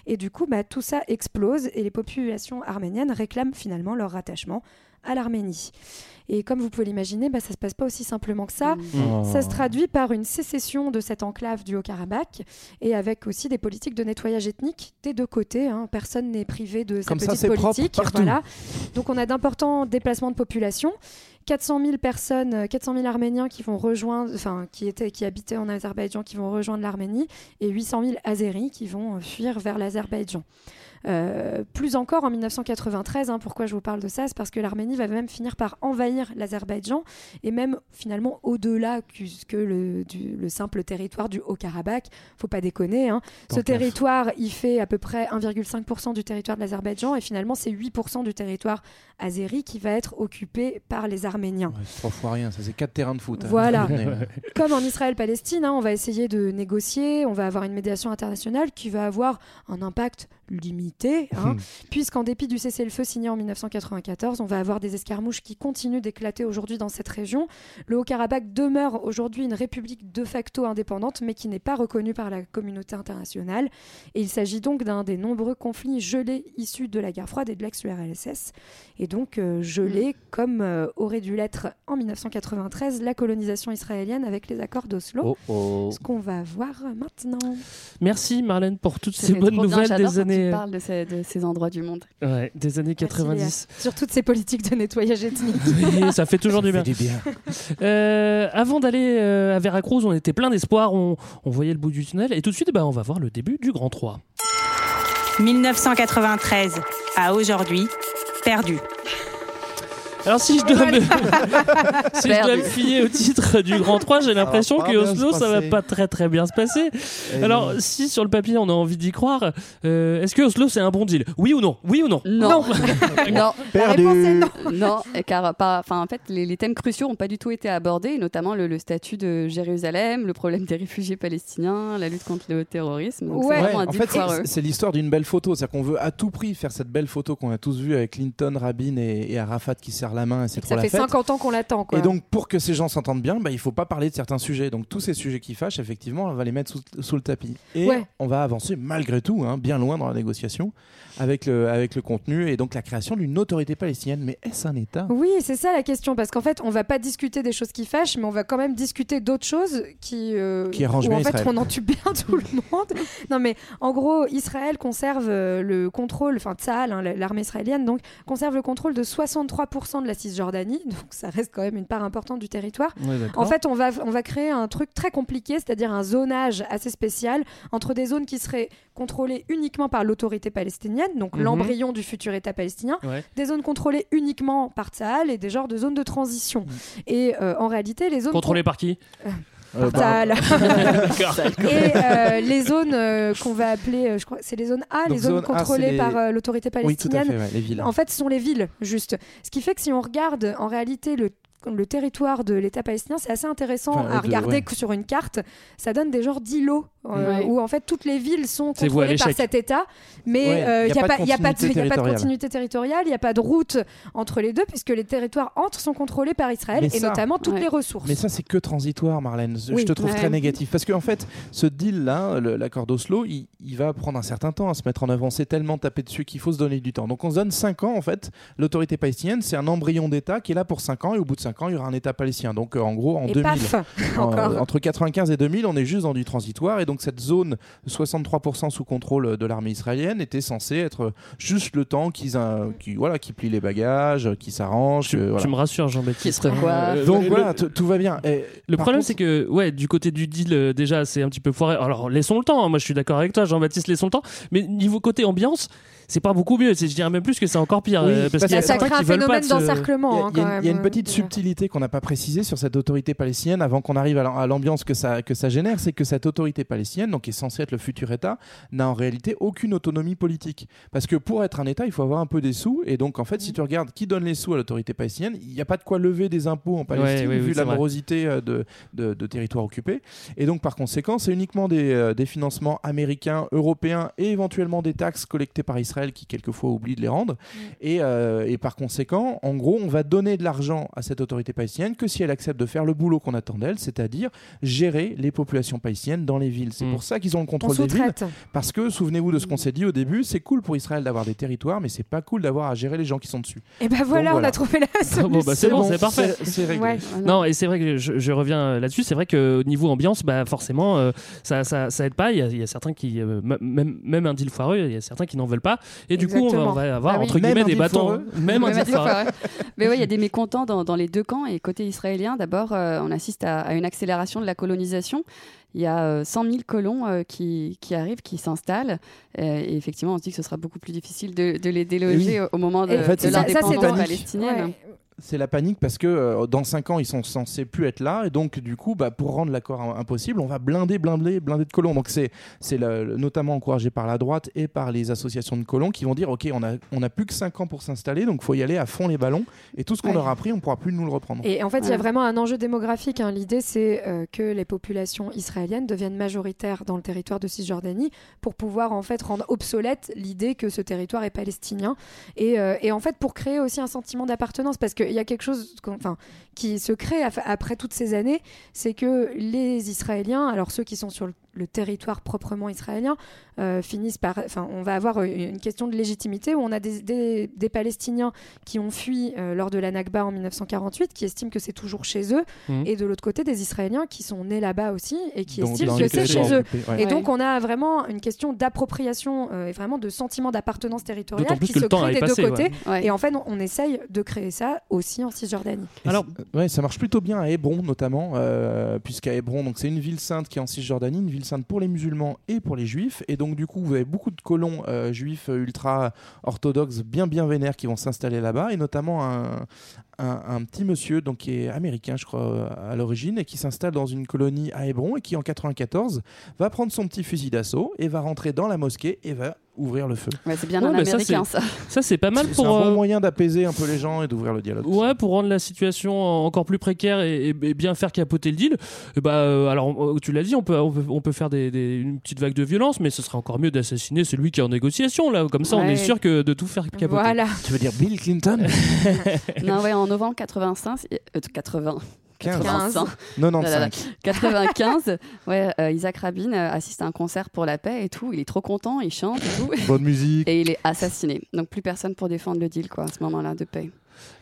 Et du coup, bah, tout ça explose et les populations arméniennes réclament finalement leur rattachement à l'Arménie. Et comme vous pouvez l'imaginer, bah, ça se passe pas aussi simplement que ça. Oh. Ça se traduit par une sécession de cette enclave du Haut-Karabakh et avec aussi des politiques de nettoyage ethnique des deux côtés. hein. Personne n'est privé de sa petite politique. Voilà. Donc on a d'importants déplacements de population 400 000 personnes, euh, 400 000 Arméniens qui vont rejoindre, enfin qui étaient, qui habitaient en Azerbaïdjan, qui vont rejoindre l'Arménie, et 800 000 Azéris qui vont euh, fuir vers l'Azerbaïdjan. Euh, plus encore en 1993, hein, pourquoi je vous parle de ça C'est parce que l'Arménie va même finir par envahir l'Azerbaïdjan et même finalement au-delà que, que le, du- le simple territoire du Haut-Karabakh. Faut pas déconner. hein. Ce territoire, il fait à peu près 1,5% du territoire de l'Azerbaïdjan et finalement c'est 8% du territoire azéri qui va être occupé par les Arméniens. Ouais, c'est trois fois rien, ça c'est quatre terrains de foot. hein. Voilà. Comme en Israël-Palestine, on va essayer de négocier, on va avoir une médiation internationale qui va avoir un impact limité, hein, puisqu'en dépit du cessez-le-feu signé en 1994, on va avoir des escarmouches qui continuent d'éclater aujourd'hui dans cette région. Le Haut-Karabakh demeure aujourd'hui une république de facto indépendante, mais qui n'est pas reconnue par la communauté internationale. Et il s'agit donc d'un des nombreux conflits gelés issus de la guerre froide et de l'ex-URSS, et donc euh, gelés comme euh, aurait dû l'être en 1993 la colonisation israélienne avec les accords d'Oslo. Oh, oh. Ce qu'on va voir maintenant. Merci Marlène pour toutes ces bonnes bien, nouvelles des quand années, Tu parles de ces, de ces endroits du monde. ouais, des années 90. Merci, Léa. Sur toutes ces politiques de nettoyage ethnique. Oui, ça fait toujours du bien. Euh, avant d'aller euh, à Veracruz, on était plein d'espoir, on, on voyait le bout du tunnel, et tout de suite, bah, on va voir le début du Grand 3. 1993 à aujourd'hui, perdu. Alors si je dois me, si je dois Perdu. me fier au titre du Grand 3, j'ai l'impression que Oslo, ça va pas très très bien se passer. Eh Alors non. si sur le papier on a envie d'y croire, euh, est-ce que Oslo c'est un bon deal? Oui ou non? Oui ou non? Non. non. La réponse est non. Non, et car pas, enfin, en fait, les, les thèmes cruciaux n'ont pas du tout été abordés, notamment le, le statut de Jérusalem, le problème des réfugiés palestiniens, la lutte contre le terrorisme. Donc Ouais. en fait, c'est- l'histoire d'une belle photo. C'est-à-dire qu'on veut à tout prix faire cette belle photo qu'on a tous vue avec Clinton, Rabin et, et Arafat qui la main et c'est trop Ça la fait fête. 50 ans qu'on l'attend. Et donc, pour que ces gens s'entendent bien, bah, il faut pas parler de certains sujets. Donc, tous ces sujets qui fâchent, effectivement, on va les mettre sous, sous le tapis. Et Ouais. on va avancer malgré tout, hein, bien loin dans la négociation, avec le, avec le contenu et donc la création d'une autorité palestinienne. Mais est-ce un État? Oui, c'est ça la question, parce qu'en fait, on va pas discuter des choses qui fâchent, mais on va quand même discuter d'autres choses qui, euh, Qui arrangent où, bien en fait, on en tue bien tout le monde. Non, mais en gros, Israël conserve euh, le contrôle, enfin Tsahal, hein, l'armée israélienne, donc conserve le contrôle de 63% de la Cisjordanie, donc ça reste quand même une part importante du territoire. Ouais. En fait, on va, on va créer un truc très compliqué, c'est-à-dire un zonage assez spécial entre des zones qui seraient contrôlées uniquement par l'autorité palestinienne, donc Mhm. l'embryon du futur État palestinien, Ouais. des zones contrôlées uniquement par Tsahal et des genres de zones de transition. Et euh, en réalité, les zones Contrôlé par qui Euh, par Tsahal. D'accord. Et euh, les zones euh, qu'on va appeler, euh, je crois, c'est les zones A, Donc les zones zone contrôlées les- par euh, l'autorité Oui, tout à palestinienne. fait, ouais, les villes. En fait, ce sont les villes, juste. Ce qui fait que si on regarde en réalité le le territoire de l'État palestinien, c'est assez intéressant Enfin, à de- regarder ouais. que sur une carte. Ça donne des genres d'îlots euh, Ouais. où en fait toutes les villes sont C'est contrôlées par cet État, mais Ouais, euh, il n'y a, de a pas de- continuité y a pas de territoriale. continuité territoriale, il n'y a pas de route entre les deux, puisque les territoires entre sont contrôlés par Israël Mais et ça- notamment toutes Ouais. les ressources. Mais ça, c'est que transitoire, Marlène. Je te trouve Ouais. très négatif. Parce qu'en fait, ce deal-là, le- l'accord d'Oslo, il, il va prendre un certain temps à se mettre en. On s'est tellement tapé dessus qu'il faut se donner du temps. Donc on se donne 5 ans, en fait. L'autorité palestinienne, c'est un embryon d'État qui est là pour 5 ans. Et au bout de 5 ans, il y aura un État palestinien. Donc euh, en gros, en et 2000. paf, En- encore. entre 95 et 2000, on est juste dans du transitoire. Et donc, cette zone, 63% sous contrôle de l'armée israélienne, était censée être juste le temps qu'ils euh, voilà, qu'ils plient les bagages, qu'ils s'arrangent. tu, que, voilà. tu me rassures Jean-Baptiste. Euh, Donc voilà, tout va bien. Et Le problème, contre- c'est que, ouais, du côté du deal, euh, déjà, c'est un petit peu foiré. Alors, laissons le temps. hein. Moi, je suis d'accord avec toi, Jean-Baptiste, laissons le temps. Mais niveau côté ambiance, c'est pas beaucoup mieux. C'est- Je dirais même plus que c'est encore pire. Oui, euh, parce parce qu'il y a que ça crée un phénomène de ce- d'encerclement. Il y a- hein, y, a quand une- il y a une même. petite subtilité qu'on n'a pas précisée sur cette autorité palestinienne avant qu'on arrive à l'am- à l'ambiance que ça, que ça génère, c'est que cette autorité palestinienne, donc qui est censée être le futur État, n'a en réalité aucune autonomie politique. Parce que pour être un État, il faut avoir un peu des sous. Et donc, en fait, Mm. si tu regardes qui donne les sous à l'autorité palestinienne, il n'y a pas de quoi lever des impôts en Palestine, oui, oui, vu c'est la morosité euh, de, de, de territoires occupés. Et donc, par conséquent, c'est uniquement des, euh, des financements américains, européens et éventuellement des taxes collectées par Israël qui, quelquefois, oublient de les rendre. Et, euh, et par conséquent, en gros, on va donner de l'argent à cette autorité palestinienne que si elle accepte de faire le boulot qu'on attend d'elle, c'est-à-dire gérer les populations palestiniennes dans les villes. C'est Mm. pour ça qu'ils ont le On contrôle des villes. Parce que, souvenez-vous de ce qu'on s'est dit au début, c'est cool pour Israël d'avoir des territoires, mais c'est pas cool d'avoir à gérer les gens qui sont dessus. Et ben voilà, voilà. on a trouvé la solution. bon, bah, c'est bon, c'est parfait. C'est c'est réglé. Ouais. Non, et c'est vrai que je, je reviens euh, là-dessus. C'est vrai qu'au niveau ambiance, bah, forcément, euh, ça, ça, ça aide pas. Il y a, il y a certains qui, euh, même, même un deal foireux, il y a certains qui n'en veulent pas. Et du coup, on va, Exactement. on va avoir Ah oui. entre Même guillemets des bâtons, foireux. même un mais oui, il y a des mécontents dans, dans les deux camps. Et côté israélien, d'abord, euh, on assiste à, à une accélération de la colonisation. Il y a euh, 100 000 colons euh, qui, qui arrivent, qui s'installent. Euh, et effectivement, on se dit que ce sera beaucoup plus difficile de, de les déloger oui. au moment de, Et en fait, de l'indépendance palestinienne. Ouais. C'est la panique parce que euh, dans 5 ans, ils sont censés plus être là. Et donc, du coup, bah, pour rendre l'accord im- impossible, on va blinder, blinder, blinder de colons. Donc, c'est notamment encouragé par la droite et par les associations de colons qui vont dire OK, on a, on a plus que 5 ans pour s'installer. Donc, il faut y aller à fond les ballons. Et tout ce qu'on Ouais. aura pris, on pourra plus nous le reprendre. Et en fait, il y a vraiment un enjeu démographique. hein. L'idée, c'est euh, que les populations israéliennes deviennent majoritaires dans le territoire de Cisjordanie pour pouvoir en fait rendre obsolète l'idée que ce territoire est palestinien. Et, euh, et en fait, pour créer aussi un sentiment d'appartenance, parce qu'il y a quelque chose enfin, qui se crée après toutes ces années, c'est que les Israéliens, alors ceux qui sont sur le, le territoire proprement israélien, euh, finissent par. Enfin, on va avoir une question de légitimité où on a des, des- des Palestiniens qui ont fui euh, lors de la Nakba en 1948, qui estiment que c'est toujours chez eux, Mhm. et de l'autre côté des Israéliens qui sont nés là-bas aussi et qui estiment que c'est chez eux. ouais. Et Ouais. donc on a vraiment une question d'appropriation euh, et vraiment de sentiment d'appartenance territoriale qui se crée des passé, deux côtés. Ouais. Et en fait, on, on essaye de créer ça aussi en Cisjordanie. Alors- c'est- ouais, ça marche plutôt bien à Hébron notamment, euh, puisqu'à Hébron, donc c'est une ville sainte qui est en Cisjordanie, une ville sainte pour les musulmans et pour les juifs, et donc du coup vous avez beaucoup de colons euh, juifs euh, ultra orthodoxes, bien bien vénères, qui vont s'installer là-bas, et notamment un, un, un petit monsieur donc qui est américain, je crois euh, à l'origine, et qui s'installe dans une colonie à Hébron et qui en 94 va prendre son petit fusil d'assaut et va rentrer dans la mosquée et va ouvrir le feu. Ouais, c'est bien Ouais, un ça, américain, c'est- ça. Ça, c'est pas mal C'est pour. un bon euh, moyen d'apaiser un peu les gens et d'ouvrir le dialogue. Ouais, pour rendre la situation encore plus précaire et, et- et bien faire capoter le deal. Et bah, euh, alors, tu l'as dit, on peut, on peut, on peut faire des, des- une petite vague de violence, mais ce serait encore mieux d'assassiner celui qui est en négociation là. Comme ça, on est sûr que de tout faire capoter. Voilà. Tu veux dire Bill Clinton? Non, ouais, en novembre 85, c'est- euh, 80. 15. 85. 95. 95, ouais, euh, Isaac Rabin euh, assiste à un concert pour la paix et tout. Il est trop content, il chante et tout. Bonne musique. Et il est assassiné. Donc plus personne pour défendre le deal, quoi, à ce moment-là de paix.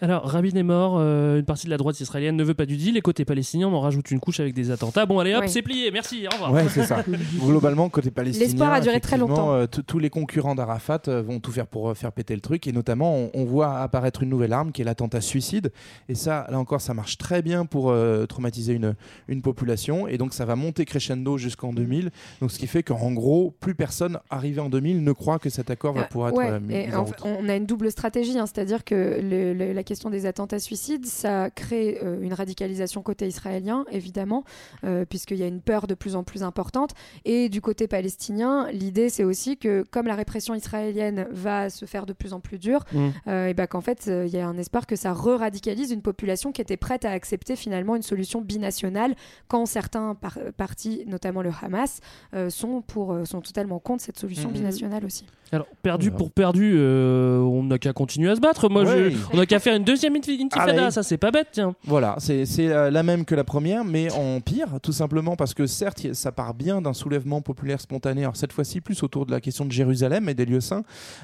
Alors, Rabin est mort, euh, une partie de la droite israélienne ne veut pas du deal, et côté palestinien, on en rajoute une couche avec des attentats. Bon, allez hop, Ouais. c'est plié, merci, au revoir. Ouais, c'est ça. Globalement, côté palestinien, L'espoir a duré très longtemps. euh, tous les concurrents d'Arafat euh, vont tout faire pour euh, faire péter le truc. Et notamment, on, on voit apparaître une nouvelle arme qui est l'attentat suicide. Et ça, là encore, ça marche très bien pour euh, traumatiser une, une population. Et donc, ça va monter crescendo jusqu'en 2000. Donc, ce qui fait qu'en gros, plus personne arrivé en 2000 ne croit que cet accord va Ah, pouvoir être ouais, mis et en en fait, on a une double stratégie, hein, c'est-à-dire que le- le- la question des attentats suicides, ça crée euh, une radicalisation côté israélien, évidemment, euh, puisqu'il y a une peur de plus en plus importante. Et du côté palestinien, l'idée, c'est aussi que comme la répression israélienne va se faire de plus en plus dure, Mm. euh, et ben qu'en fait, euh, il y a un espoir que ça re-radicalise une population qui était prête à accepter finalement une solution binationale quand certains par- partis, notamment le Hamas, euh, sont, pour, euh, sont totalement contre cette solution Mhm. binationale aussi. Alors, perdu Voilà. pour perdu, euh, on n'a qu'à continuer à se battre. Moi, je- on n'a qu'à faire une deuxième inti- intifada, ça c'est pas bête, tiens. Voilà, c'est euh, la même que la première, mais en pire, tout simplement parce que certes, ça part bien d'un soulèvement populaire spontané, alors cette fois-ci plus autour de la question de Jérusalem et des lieux saints,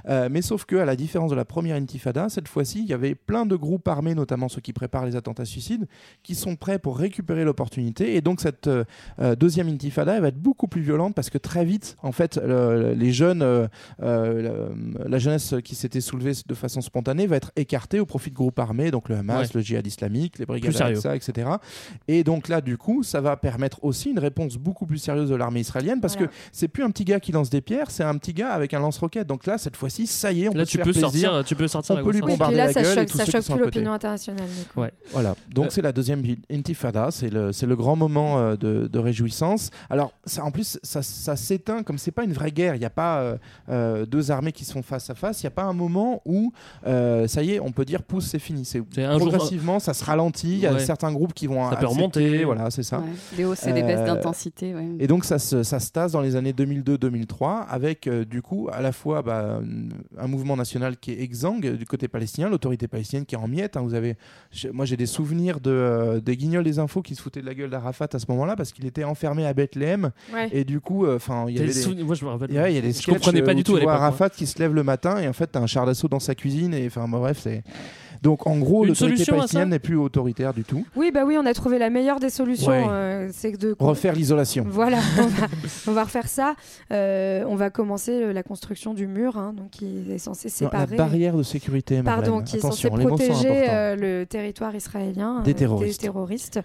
euh, mais sauf que à la différence de la première intifada, cette fois-ci, il y avait plein de groupes armés, notamment ceux qui préparent les attentats suicides, qui sont prêts pour récupérer l'opportunité, et donc cette euh, deuxième intifada, elle va être beaucoup plus violente parce que très vite, en fait, le- les jeunes, la, la jeunesse qui s'était soulevée de façon spontanée va être écartée au profit de groupes armés, donc le Hamas, Ouais. le djihad islamique, les brigades. Al-Aqsa, etc. Et donc là, du coup, ça va permettre aussi une réponse beaucoup plus sérieuse de l'armée israélienne parce Voilà. que c'est plus un petit gars qui lance des pierres, c'est un petit gars avec un lance-roquette. Donc là, cette fois-ci, ça y est, on Là, peut se tu faire peux plaisir. sortir, tu peux sortir. On la peut lui et bombarder puis là, la ça gueule et choque, ça sont plus l'opinion internationale. Ouais. Voilà, donc Euh, c'est la deuxième intifada, c'est le, c'est le grand moment euh, de, de réjouissance. Alors, ça, en plus, ça, ça s'éteint comme c'est pas une vraie guerre, il n'y a pas euh, euh, deux armées qui sont face à face, il n'y a pas un moment où euh, ça y est, on peut dire pouce, c'est fini. C'est jour- progressivement, ça se ralentit, il y a Ouais. certains groupes qui vont Ça peut remonter. Voilà, c'est ça. Ouais. Des hausses et des baisses Euh, d'intensité. ouais. Et donc ça se, ça se tasse dans les années 2002-2003 avec euh, du coup à la fois bah, un mouvement national qui est exsangue du côté palestinien, l'autorité palestinienne qui est en miettes. hein. Vous avez, moi j'ai des souvenirs de, euh, des guignols des infos qui se foutaient de la gueule d'Arafat à ce moment-là parce qu'il était enfermé à Bethléem Ouais. et du coup, enfin il y avait des des, souvenirs- Moi, je me rappelle. Ouais, il y a des je comprenais pas du tu tout à vois. Arafat qui se lève le matin et en fait t'as un char d'assaut dans sa cuisine et enfin bon, bref c'est Donc en gros, Une l'autorité palestinienne n'est plus autoritaire du tout. Oui, bah oui, on a trouvé la meilleure des solutions. Ouais. euh, c'est de Refaire l'isolation. Voilà, on va, on va refaire ça. Euh, on va commencer euh, la construction du mur, hein, donc qui est censé Non, la séparer. barrière de sécurité, Pardon, qui est Attention, censé les mots sont protéger euh, le territoire israélien Des euh, terroristes. terroristes,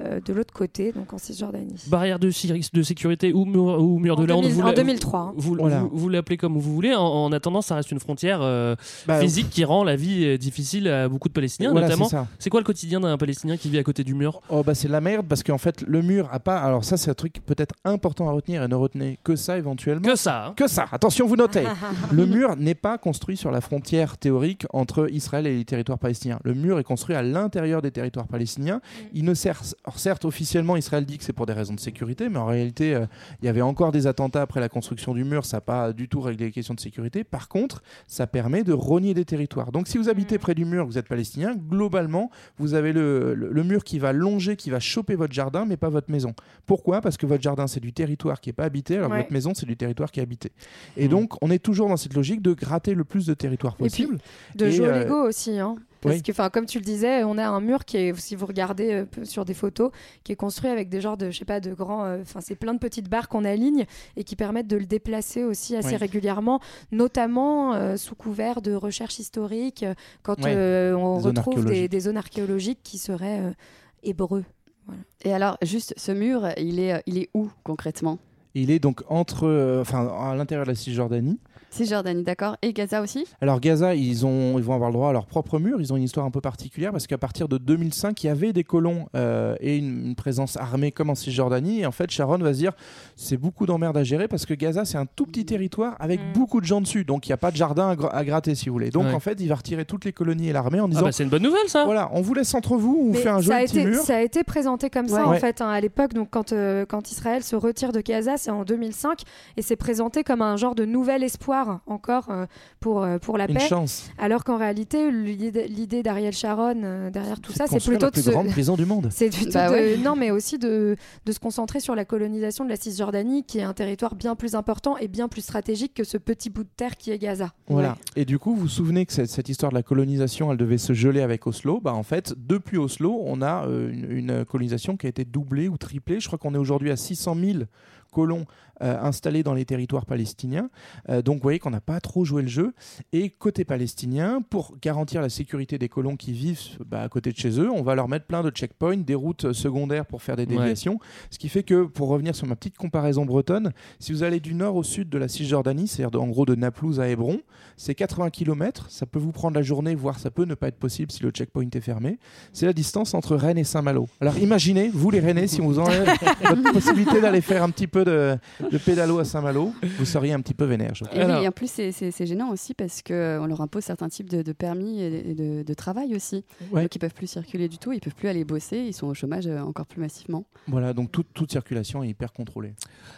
euh, de l'autre côté, donc en Cisjordanie. Barrière de, sécurité ou mur, ou mur de la honte, 2000 vous en l'a- 2003, hein. Vous, Voilà. vous- vous l'appelez comme vous voulez. En, en attendant, ça reste une frontière euh, Bah, physique qui rend la vie difficile à beaucoup de Palestiniens, Voilà, notamment. c'est quoi le quotidien d'un Palestinien qui vit à côté du mur? Oh bah c'est la merde parce qu'en fait le mur a pas alors ça c'est un truc peut-être important à retenir et ne retenez que ça éventuellement. Que ça. hein. que ça. Attention vous notez. Le mur n'est pas construit sur la frontière théorique entre Israël et les territoires palestiniens. Le mur est construit à l'intérieur des territoires palestiniens. Il ne sert alors certes officiellement Israël dit que c'est pour des raisons de sécurité mais en réalité euh, il y avait encore des attentats après la construction du mur. Ça n'a pas du tout réglé les questions de sécurité. Par contre ça permet de rogner des territoires. Donc si vous habitez près du mur vous êtes palestinien globalement vous avez le, le- le mur qui va longer, qui va choper votre jardin, mais pas votre maison. Pourquoi? Parce que votre jardin, c'est du territoire qui n'est pas habité, alors Ouais. votre maison, c'est du territoire qui est habité. Et Hmm. donc, on est toujours dans cette logique de gratter le plus de territoire Et puis, possible. De Et, jouer euh, Lego aussi. Hein. Parce oui. que, enfin, comme tu le disais, on a un mur qui est, si vous regardez euh, sur des photos, qui est construit avec des genres de, je sais pas, de grands, euh, enfin, c'est plein de petites barres qu'on aligne et qui permettent de le déplacer aussi assez Oui. régulièrement, notamment euh, sous couvert de recherche historique, euh, quand euh, on Des zones retrouve des, zones archéologiques qui seraient euh, hébreux. Et alors, juste ce mur, il est, il est où concrètement? Il est donc entre, euh, enfin, à l'intérieur de la Cisjordanie. Cisjordanie, d'accord. Et Gaza aussi? Alors Gaza, ils, ont, ils vont avoir le droit à leur propre mur. Ils ont une histoire un peu particulière parce qu'à partir de 2005, il y avait des colons euh, et une, une présence armée comme en Cisjordanie. Et en fait, Sharon va se dire, c'est beaucoup d'emmerdes à gérer parce que Gaza, c'est un tout petit territoire avec beaucoup de gens dessus. Donc il n'y a pas de jardin à, gra- à gratter, si vous voulez. Donc Ouais. en fait, il va retirer toutes les colonies et l'armée en disant, Ah bah c'est une bonne nouvelle ça. voilà, on vous laisse entre vous, on Mais fait un ça, a joli petit été, mur. ça a été présenté comme ça en Ouais. fait hein, à l'époque. Donc quand, euh, quand Israël se retire de Gaza, c'est en 2005 et c'est présenté comme un genre de nouvel espoir encore euh, pour, euh, pour la Une paix. chance. Alors qu'en réalité, l'idée d'Ariel Sharon euh, derrière tout ça, de c'est plutôt la de plus se- grande prison du monde. C'est Bah de- ouais. non, mais aussi de, de se concentrer sur la colonisation de la Cisjordanie, qui est un territoire bien plus important et bien plus stratégique que ce petit bout de terre qui est Gaza. Voilà. Et du coup, vous vous souvenez que cette, cette histoire de la colonisation, elle devait se geler avec Oslo? Bah, en fait, depuis Oslo, on a euh, une, une colonisation qui a été doublée ou triplée. Je crois qu'on est aujourd'hui à 600 000 colons euh, installés dans les territoires palestiniens. Euh, donc, vous voyez qu'on n'a pas trop joué le jeu. Et côté palestinien, pour garantir la sécurité des colons qui vivent bah, à côté de chez eux, on va leur mettre plein de checkpoints, des routes euh, secondaires pour faire des Ouais. déviations. Ce qui fait que, pour revenir sur ma petite comparaison bretonne, si vous allez du nord au sud de la Cisjordanie, c'est-à-dire en gros de Naplouse à Hébron, c'est 80 km. Ça peut vous prendre la journée, voire ça peut ne pas être possible si le checkpoint est fermé. C'est la distance entre Rennes et Saint-Malo. Alors imaginez, vous les Rennais, si on vous enlève votre possibilité d'aller faire un petit peu de, de pédalo à Saint-Malo, vous seriez un petit peu vénère. je Et, oui, et en plus, c'est- c'est c'est gênant aussi parce qu'on leur impose certains types de, de permis et de, de travail aussi. Ouais. Donc ils peuvent plus circuler du tout, ils peuvent plus aller bosser, ils sont au chômage euh, encore plus massivement. Voilà, donc toute, toute circulation est hyper contrôlée.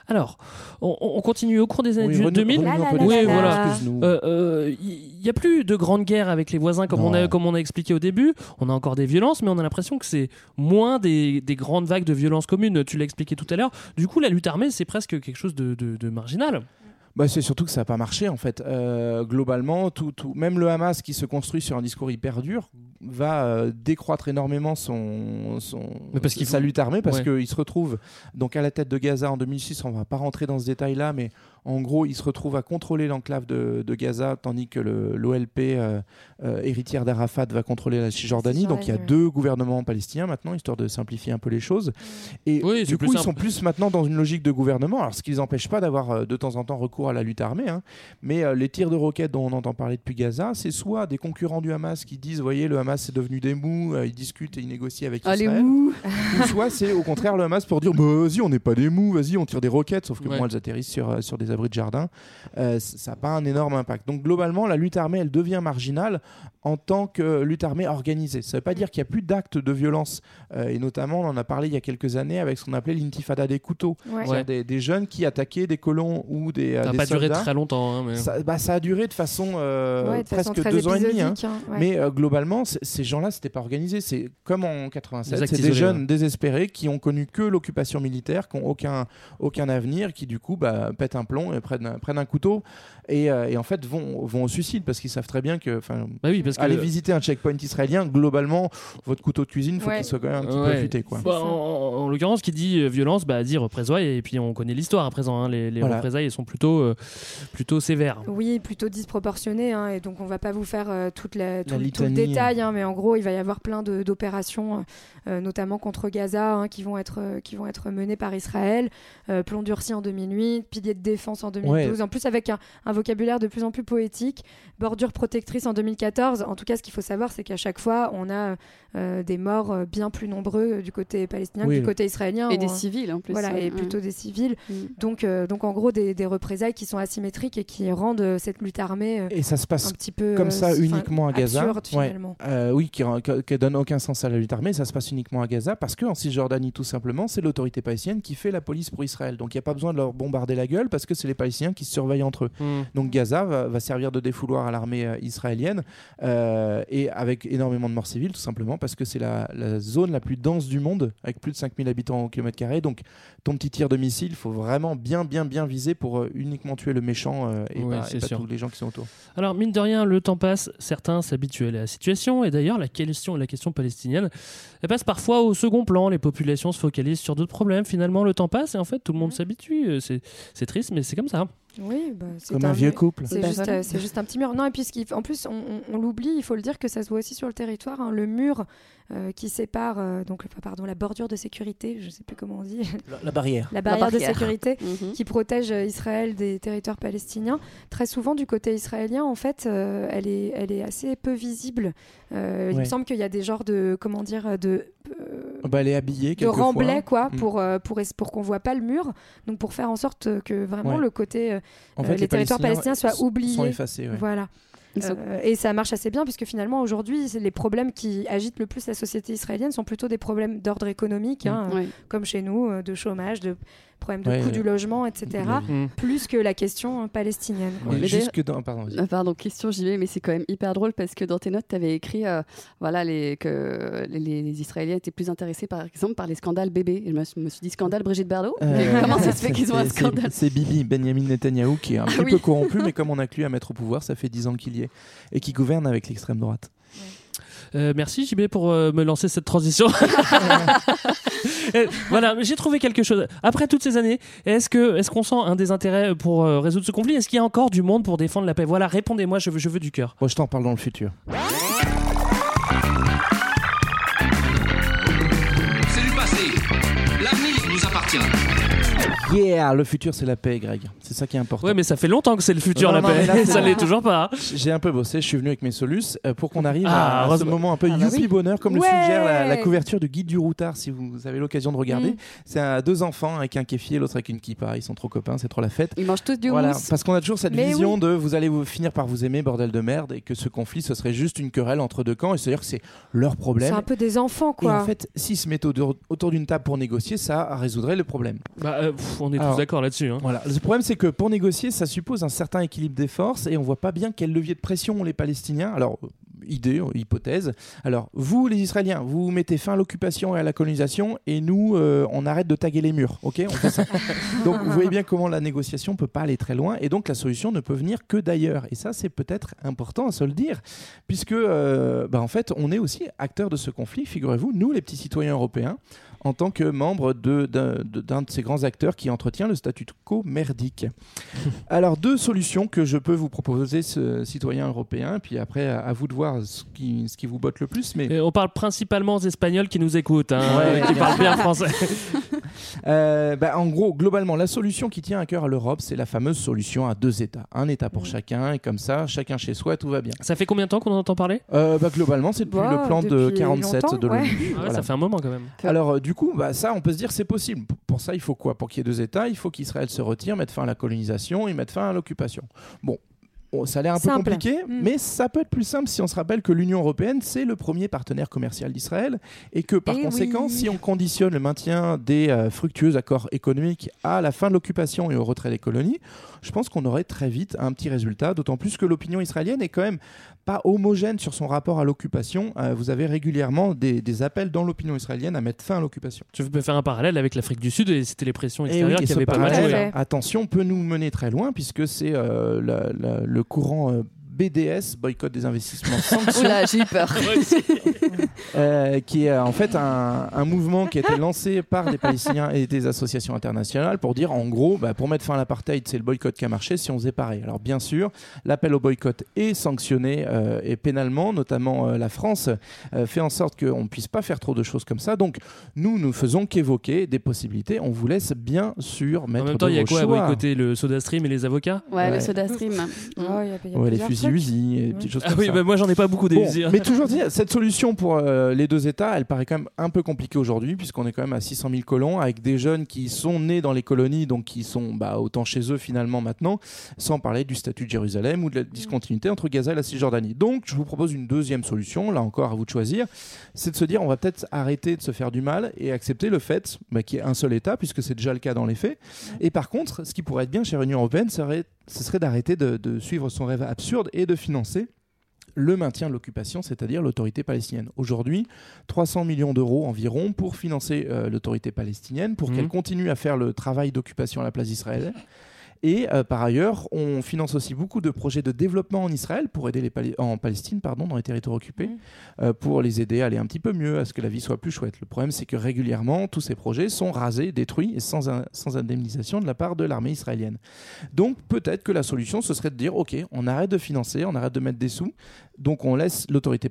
Alors, on, on continue au cours des années Oui, du- renou- 2000. renouons un peu La, les la, Oui, la, voilà. Euh, Il n'y a plus de grande guerre avec les voisins comme on, a, comme on a expliqué au début. On a encore des violences, mais on a l'impression que c'est moins des, des grandes vagues de violences communes. Tu l'as expliqué tout à l'heure. Du coup, la lutte armée, c'est presque quelque chose de, de- de marginal. Bah, c'est surtout que ça n'a pas marché en fait. Euh, globalement, tout, tout, même le Hamas qui se construit sur un discours hyper dur va euh, décroître énormément son, son Mais parce qu'il sa faut- lutte armée parce Ouais. qu'il se retrouve donc à la tête de Gaza en 2006. On va pas rentrer dans ce détail là, mais en gros, il se retrouve à contrôler l'enclave de, de Gaza tandis que l'OLP euh, euh, héritière d'Arafat va contrôler la Cisjordanie. Donc il y a deux gouvernements palestiniens maintenant, histoire de simplifier un peu les choses. Et Oui, du coup, ils sont plus maintenant dans une logique de gouvernement. Alors, ce qui les empêche pas d'avoir euh, de temps en temps recours à la lutte armée, hein. mais euh, les tirs de roquettes dont on entend parler depuis Gaza, c'est soit des concurrents du Hamas qui disent, voyez, le Hamas c'est devenu des mous, euh, ils discutent et ils négocient avec Ah, les Israël. mous Ou soit c'est au contraire le Hamas pour dire, bah, vas-y, on n'est pas des mous, vas-y, on tire des roquettes, sauf que Ouais. moi elles atterrissent sur, sur des abris de jardin. Euh, ça n'a pas un énorme impact. Donc globalement, la lutte armée, elle devient marginale en tant que lutte armée organisée. Ça ne veut pas dire qu'il n'y a plus d'actes de violence. Euh, et notamment, on en a parlé il y a quelques années avec ce qu'on appelait l'intifada des couteaux. Ouais. Des, des jeunes qui attaquaient des colons ou des, euh, Ça n'a pas duré très longtemps. hein, mais... Ça, bah, ça a duré de façon euh, Ouais, de façon presque deux ans et demi. hein. hein, ouais. Mais euh, globalement, ces gens-là, c'était pas organisé. C'est comme en 87, Des actes c'est des isolés, jeunes ouais. désespérés qui ont connu que l'occupation militaire, qui n'ont aucun, aucun avenir, qui du coup bah, pètent un plomb et prennent, un- prennent un couteau et, euh, et en fait vont, vont au suicide parce qu'ils savent très bien que. enfin, Bah oui, parce parce que visiter un checkpoint israélien, globalement, votre couteau de cuisine, il faut Ouais. qu'il soit quand même un petit peu Ouais. affûté. Quoi. Bah, en, en- en l'occurrence, qui dit euh, violence, bah, dit représailles, et puis on connaît l'histoire à présent. hein. Les, les Voilà. représailles sont plutôt, euh, plutôt sévères. Oui, plutôt disproportionné, hein, et donc on va pas vous faire euh, toute la, tout, tout le litanie, détail, hein, mais en gros, il va y avoir plein d'opérations, euh, notamment contre Gaza, hein, qui, vont être, euh, qui vont être menées par Israël. Euh, plomb durci en 2008, pilier de défense en 2012, Ouais. en plus avec un, un vocabulaire de plus en plus poétique, bordure protectrice en 2014. En tout cas, ce qu'il faut savoir, c'est qu'à chaque fois, on a euh, des morts euh, bien plus nombreux euh, du côté palestinien Oui. que du côté israélien. Et On- des civils en plus. Voilà, et ouais. plutôt des civils. Mm. Donc, euh, donc en gros, des, des représailles qui sont asymétriques et qui rendent euh, cette lutte armée euh, Et ça se passe un petit peu comme euh, ça uniquement à Gaza. absurde, Ouais. finalement. Euh, oui, qui, qui, qui donne aucun sens à la lutte armée. Ça se passe uniquement à Gaza parce qu'en Cisjordanie, tout simplement, c'est l'autorité palestinienne qui fait la police pour Israël. Donc il n'y a pas besoin de leur bombarder la gueule parce que c'est les Palestiniens qui se surveillent entre eux. Hmm. Donc Gaza va, va servir de défouloir à l'armée euh, israélienne euh, et avec énormément de morts civiles, tout simplement parce que c'est la, la zone la plus dense du monde avec plus de 5000 habitants au kilomètre carré. Donc ton petit tir de missile, il faut vraiment bien, bien, bien viser pour euh, uniquement tuer le méchant euh, et Ouais, pas, et pas tous les gens qui sont autour. Alors, mine de rien, le temps passe, certains s'habituent à la situation, et d'ailleurs, la question, la question palestinienne, elle passe parfois au second plan. Les populations se focalisent sur d'autres problèmes. Finalement, le temps passe, et en fait, tout le monde s'habitue. Euh, c'est triste, mais c'est comme ça. Oui, bah, c'est Comme un vieux couple. C'est Bah, juste, euh, c'est juste un petit mur. Non, et puis ce qui- en plus, on, on- on l'oublie, il faut le dire que ça se voit aussi sur le territoire. hein, le mur euh, qui sépare, euh, donc, enfin, pardon, la bordure de sécurité, je sais plus comment on dit, La, barrière. la barrière, barrière. de sécurité Mhm. qui protège euh, Israël des territoires palestiniens. Très souvent, du côté israélien, en fait, euh, elle, est, elle est assez peu visible. Euh, Il me semble qu'il y a des genres de, comment dire, de, euh, Bah, elle est habillée de remblais quoi Mm. pour pour pour qu'on voit pas le mur donc pour faire en sorte que vraiment Ouais. le côté euh, En fait, les, territoires palestiniens soient sont oubliés effacés. ouais. voilà sont- Euh, et ça marche assez bien puisque finalement aujourd'hui les problèmes qui agitent le plus la société israélienne sont plutôt des problèmes d'ordre économique hein, Ouais. comme chez nous euh, de chômage de problèmes de Ouais, coût ouais. du logement etc Mm. plus que la question euh, palestinienne quoi. Mais jusque dans. Pardon. Ah, Pardon, question j'y vais, mais c'est quand même hyper drôle parce que dans tes notes, tu avais écrit euh, voilà, les, que les, les Israéliens étaient plus intéressés par exemple par les scandales bébés. Et je me, suis- dit scandale Brigitte Bardot? Euh, Comment ça se fait qu'ils ont un scandale? C'est Bibi, Benjamin Netanyahou, qui est un petit oui. peu corrompu, mais comme on a que lui à mettre au pouvoir, ça fait 10 ans qu'il y est, et qui gouverne avec l'extrême droite. Euh, merci JB pour euh, me lancer cette transition. Voilà, j'ai trouvé quelque chose. Après toutes ces années, est-ce que est-ce qu'on sent un désintérêt pour euh, résoudre ce conflit? Est-ce qu'il y a encore du monde pour défendre la paix? Voilà, répondez-moi, je veux, je veux du cœur. Moi, je t'en parle dans le futur. Yeah, le futur, c'est la paix, Greg. C'est ça qui est important. Ouais, mais ça fait longtemps que c'est le futur Non, la non, paix. ça c'est- l'est toujours pas. hein. J'ai un peu bossé, je suis venu avec mes solus euh, pour qu'on arrive Ah, à, à ce moment un peu Ah bah youpi oui. bonheur, comme le suggère la, la couverture du guide du routard, si vous avez l'occasion de regarder. Mm. C'est deux enfants avec un kéfier, l'autre avec une kippa. Ils sont trop copains, c'est trop la fête. Ils mangent tous du Voilà, houmous. parce qu'on a toujours cette Mais vision oui. de vous allez vous finir par vous aimer, bordel de merde, et que ce conflit ce serait juste une querelle entre deux camps, et c'est-à-dire que c'est leur c'est problème. un peu des enfants Et quoi en fait, s'ils se mettent autour, autour d'une table pour négocier, ça résoudrait le problème. Bah, euh, pff, on est Alors, tous d'accord là-dessus. hein. Voilà. Le problème, c'est que pour négocier, ça suppose un certain équilibre des forces et on voit pas bien quel levier de pression ont les Palestiniens. Alors, euh, idée, euh, hypothèse. Alors, vous, les Israéliens, vous mettez fin à l'occupation et à la colonisation et nous, euh, on arrête de taguer les murs. Ok? On fait ça. Donc, vous voyez bien comment la négociation peut pas aller très loin et donc la solution ne peut venir que d'ailleurs. Et ça, c'est peut-être important à se le dire, puisque, euh, bah, en fait, on est aussi acteurs de ce conflit. Figurez-vous, nous, les petits citoyens européens, en tant que membre de- d'un de, de ces grands acteurs qui entretient le statu quo merdique. Alors, deux solutions que je peux vous proposer, ce citoyen européen, puis après, à, à vous de voir ce qui, ce qui vous botte le plus. Mais Et on parle principalement aux Espagnols qui nous écoutent, hein, Ouais, qui parlent bien français. Euh, bah, en gros, globalement, la solution qui tient à cœur à l'Europe, c'est la fameuse solution à deux États. Un État pour chacun, et comme ça, chacun chez soi, tout va bien. Ça fait combien de temps qu'on en entend parler? Euh, bah, globalement, c'est depuis Bah, le plan de depuis 47 longtemps, de ouais. l'ONU. Ah ouais, Voilà. Ça fait un moment quand même. Alors, euh, du coup, bah, ça, on peut se dire c'est possible. Pour ça, il faut quoi? Pour qu'il y ait deux États, il faut qu'Israël se retire, mette fin à la colonisation et mette fin à l'occupation. Bon. ça a l'air un peu compliqué, Mm. mais ça peut être plus simple si on se rappelle que l'Union européenne, c'est le premier partenaire commercial d'Israël et que par Eh conséquent, oui. si on conditionne le maintien des euh, fructueux accords économiques à la fin de l'occupation et au retrait des colonies, je pense qu'on aurait très vite un petit résultat, d'autant plus que l'opinion israélienne est quand même pas homogène sur son rapport à l'occupation. Euh, vous avez régulièrement des, des appels dans l'opinion israélienne à mettre fin à l'occupation. Tu peux faire un parallèle avec l'Afrique du Sud et c'était les pressions oui, extérieures qui avaient pas mal joué. Attention, peut nous mener très loin puisque c'est euh, le courant euh, BDS, boycott des investissements sanctions. Oula, j'ai eu peur. Euh, qui est euh, en fait un, un mouvement qui a été lancé par des Palestiniens et des associations internationales pour dire en gros, bah, pour mettre fin à l'apartheid, c'est le boycott qui a marché si on faisait pareil. Alors bien sûr, l'appel au boycott est sanctionné euh, et pénalement, notamment euh, la France euh, fait en sorte qu'on ne puisse pas faire trop de choses comme ça. Donc nous, nous faisons qu'évoquer des possibilités. On vous laisse bien sûr mettre En même temps, il y a quoi à boycotter Le soda stream et les avocats? Ouais, le Ouais. soda stream. Oh, il y a- il y a Ouais, les fusils trucs. usines et des petites choses Ah comme oui, ça. bah moi j'en ai pas beaucoup des Bon, mais toujours dire, cette solution pour euh, les deux États, elle paraît quand même un peu compliquée aujourd'hui, puisqu'on est quand même à 600 000 colons, avec des jeunes qui sont nés dans les colonies, donc qui sont bah, autant chez eux finalement maintenant, sans parler du statut de Jérusalem ou de la discontinuité entre Gaza et la Cisjordanie. Donc, je vous propose une deuxième solution, là encore à vous de choisir, c'est de se dire, on va peut-être arrêter de se faire du mal et accepter le fait bah, qu'il y ait un seul État, puisque c'est déjà le cas dans les faits. Et par contre, ce qui pourrait être bien chez l'Union européenne, serait, ce serait d'arrêter de, de suivre son rêve absurde et de financer le maintien de l'occupation, c'est-à-dire l'autorité palestinienne. Aujourd'hui, 300 millions d'euros environ pour financer euh, l'autorité palestinienne, pour Mhm. qu'elle continue à faire le travail d'occupation à la place d'Israël. Et euh, par ailleurs, on finance aussi beaucoup de projets de développement en Israël pour aider les Pali- en Palestine, pardon, dans les territoires occupés, euh, pour les aider à aller un petit peu mieux, à ce que la vie soit plus chouette. Le problème, c'est que régulièrement, tous ces projets sont rasés, détruits et sans, un- sans indemnisation de la part de l'armée israélienne. Donc peut-être que la solution, ce serait de dire, OK, on arrête de financer, on arrête de mettre des sous, donc on laisse l'autorité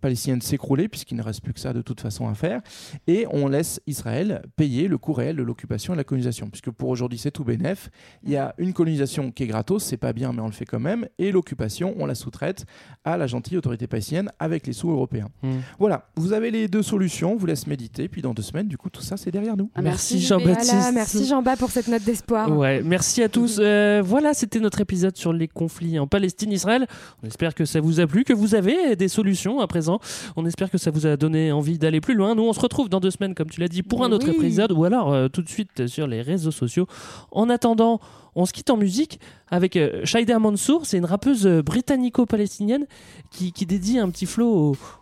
palestinienne s'écrouler, puisqu'il ne reste plus que ça de toute façon à faire, et on laisse Israël payer le coût réel de l'occupation et de la colonisation, puisque pour aujourd'hui c'est tout bénef. Il y a une colonisation qui est gratos, c'est pas bien, mais on le fait quand même, et l'occupation, on la sous-traite à la gentille autorité palestinienne avec les sous européens. Hmm. Voilà, vous avez les deux solutions, on vous laisse méditer, puis dans deux semaines, du coup, tout ça c'est derrière nous. Ah, Merci Jean-Baptiste. merci Jean-Baptiste pour cette note d'espoir. Ouais, merci à tous. Euh, voilà, c'était notre épisode sur les conflits en Palestine-Israël. On espère que ça vous a plu, que vous avez des solutions à présent. On espère que ça vous a donné envie d'aller plus loin. Nous, on se retrouve dans deux semaines, comme tu l'as dit, pour un autre Oui. épisode ou alors euh, tout de suite sur les réseaux sociaux. En attendant, on se quitte en musique avec euh, Shaida Mansour. C'est une rappeuse euh, britannico-palestinienne qui, qui dédie un petit flow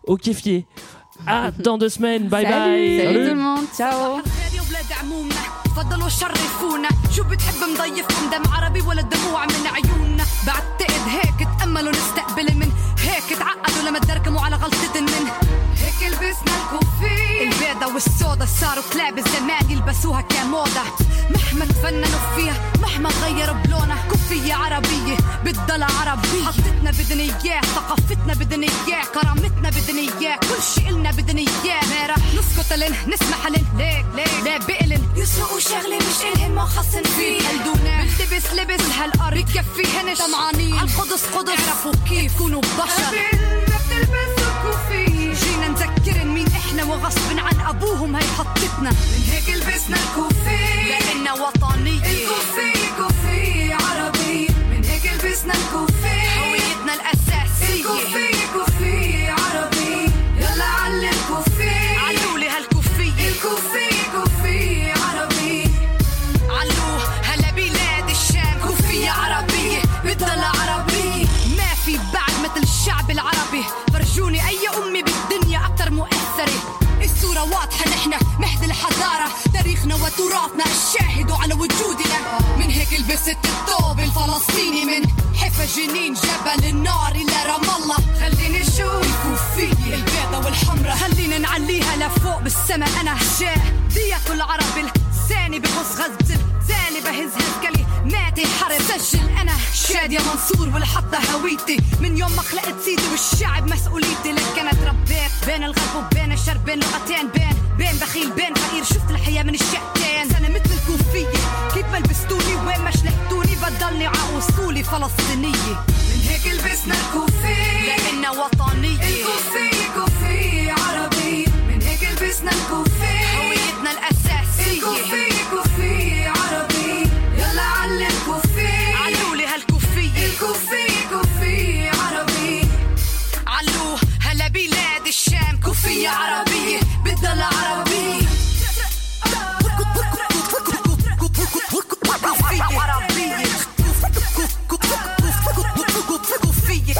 au, au kéfier. À dans deux semaines. Bye Salut. bye. Salut tout le monde. Ciao. يا ولاد عمومنا تفضلوا شرفونا شو بتحب نضيفكم دم عربي ولا دموع من عيوننا بعتقد هيك تأملوا نستقبل من هيك تعقدوا لما تدركموا على غلطة من هيك لبسنا الكوفي البيضة والسودا صاروا كلاب الزمان يلبسوها كموضة. مهما تفننوا فيها مهما غيروا بلونها كوفية عربية بتضل عربية. حطتنا بدنا إياه ثقافتنا بدنا إياه كرامتنا بدنا إياه كل شي إلنا بدنا إياه. ما رح نسكت لن نسمح لن. ليك ليك لا بقلن يسرقوا شغلة مش إلهن ما خصن فيه. قلدونا بلتبس لبس. هالأرض بكفيهن طمعانين. عالقدس قدس. اعرفوا كيف تكونوا بشر. بتلبسوا كوفي وغصب عن أبوهم هي حطتنا من هيك لبسنا الكوفي. لانها وطنية الكوفي كوفي عربي. من هيك لبسنا الكوفي. هويتنا الأساسية. الكوفي. وتراثنا الشاهد على وجودنا. من هيك لبست الثوب الفلسطيني من حفا جنين جبل النار إلى رام الله. خليني أشوف الكوفية البيضة والحمراء خلينا نعليها لفوق بالسما أنا شاه دية العرب لساني بغص غزل زاني بهز هالكلي ماتي حرب. سجل أنا. شادية منصور والحطة هويتي. من يوم ما خلقت سيدي والشعب مسؤوليتي. لك أنا تربيت بين الغرب وبين الشرق بين لغتين بين بين بخيل بين فقير. شفت الحياة من الشقتين. أنا مثل الكوفية. كيف ما لبستوني وين ما شلحتوني بضلني ع أصولي فلسطينية. من هيك لبسنا الكوفي لانها وطنية. الكوفي كوفي عربي من هيك لبسنا الكوفي هويتنا الاساسية الكوفي كوفي عربي. يلا علي الكوفي. علولي هالكوفية الكوفي كوفي عربي. علو هلا بلاد الشام. كوفية عربية بتضل عربية كوفية عربية كوفية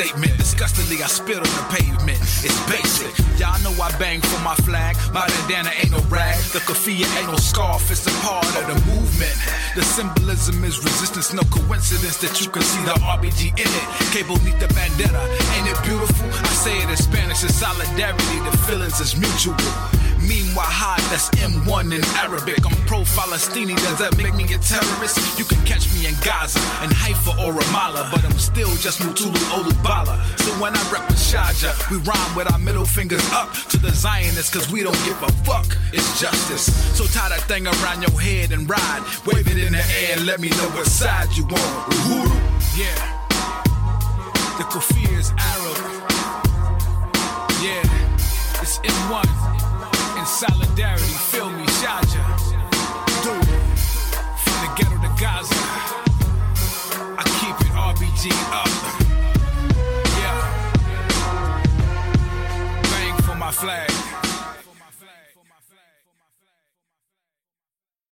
statement. Disgustingly, I spit on the pavement. It's basic. Y'all know I bang for my flag. My bandana ain't no rag. The kafia ain't no scarf. It's a part of the movement. The symbolism is resistance. No coincidence that you can see the RBG in it. Cable need the bandana. Ain't it beautiful? I say it in Spanish. It's solidarity. The feelings is mutual. Meanwhile, high, that's M1 in Arabic. I'm pro Falastini, does that make me a terrorist? You can catch me in Gaza, in Haifa or Ramallah, but I'm still just Mutulu Olubala. So when I rep with Shaja, we rhyme with our middle fingers up to the Zionists, cause we don't give a fuck. It's justice. So tie that thing around your head and ride. Wave it in the air and let me know what side you on. Uhuru. Yeah. The kafir is Arab. Yeah. It's M1 in Solidarity, feel me, Shaja. Dude, from the ghetto to Gaza. I keep it RBG up. Yeah. Bang for my flag.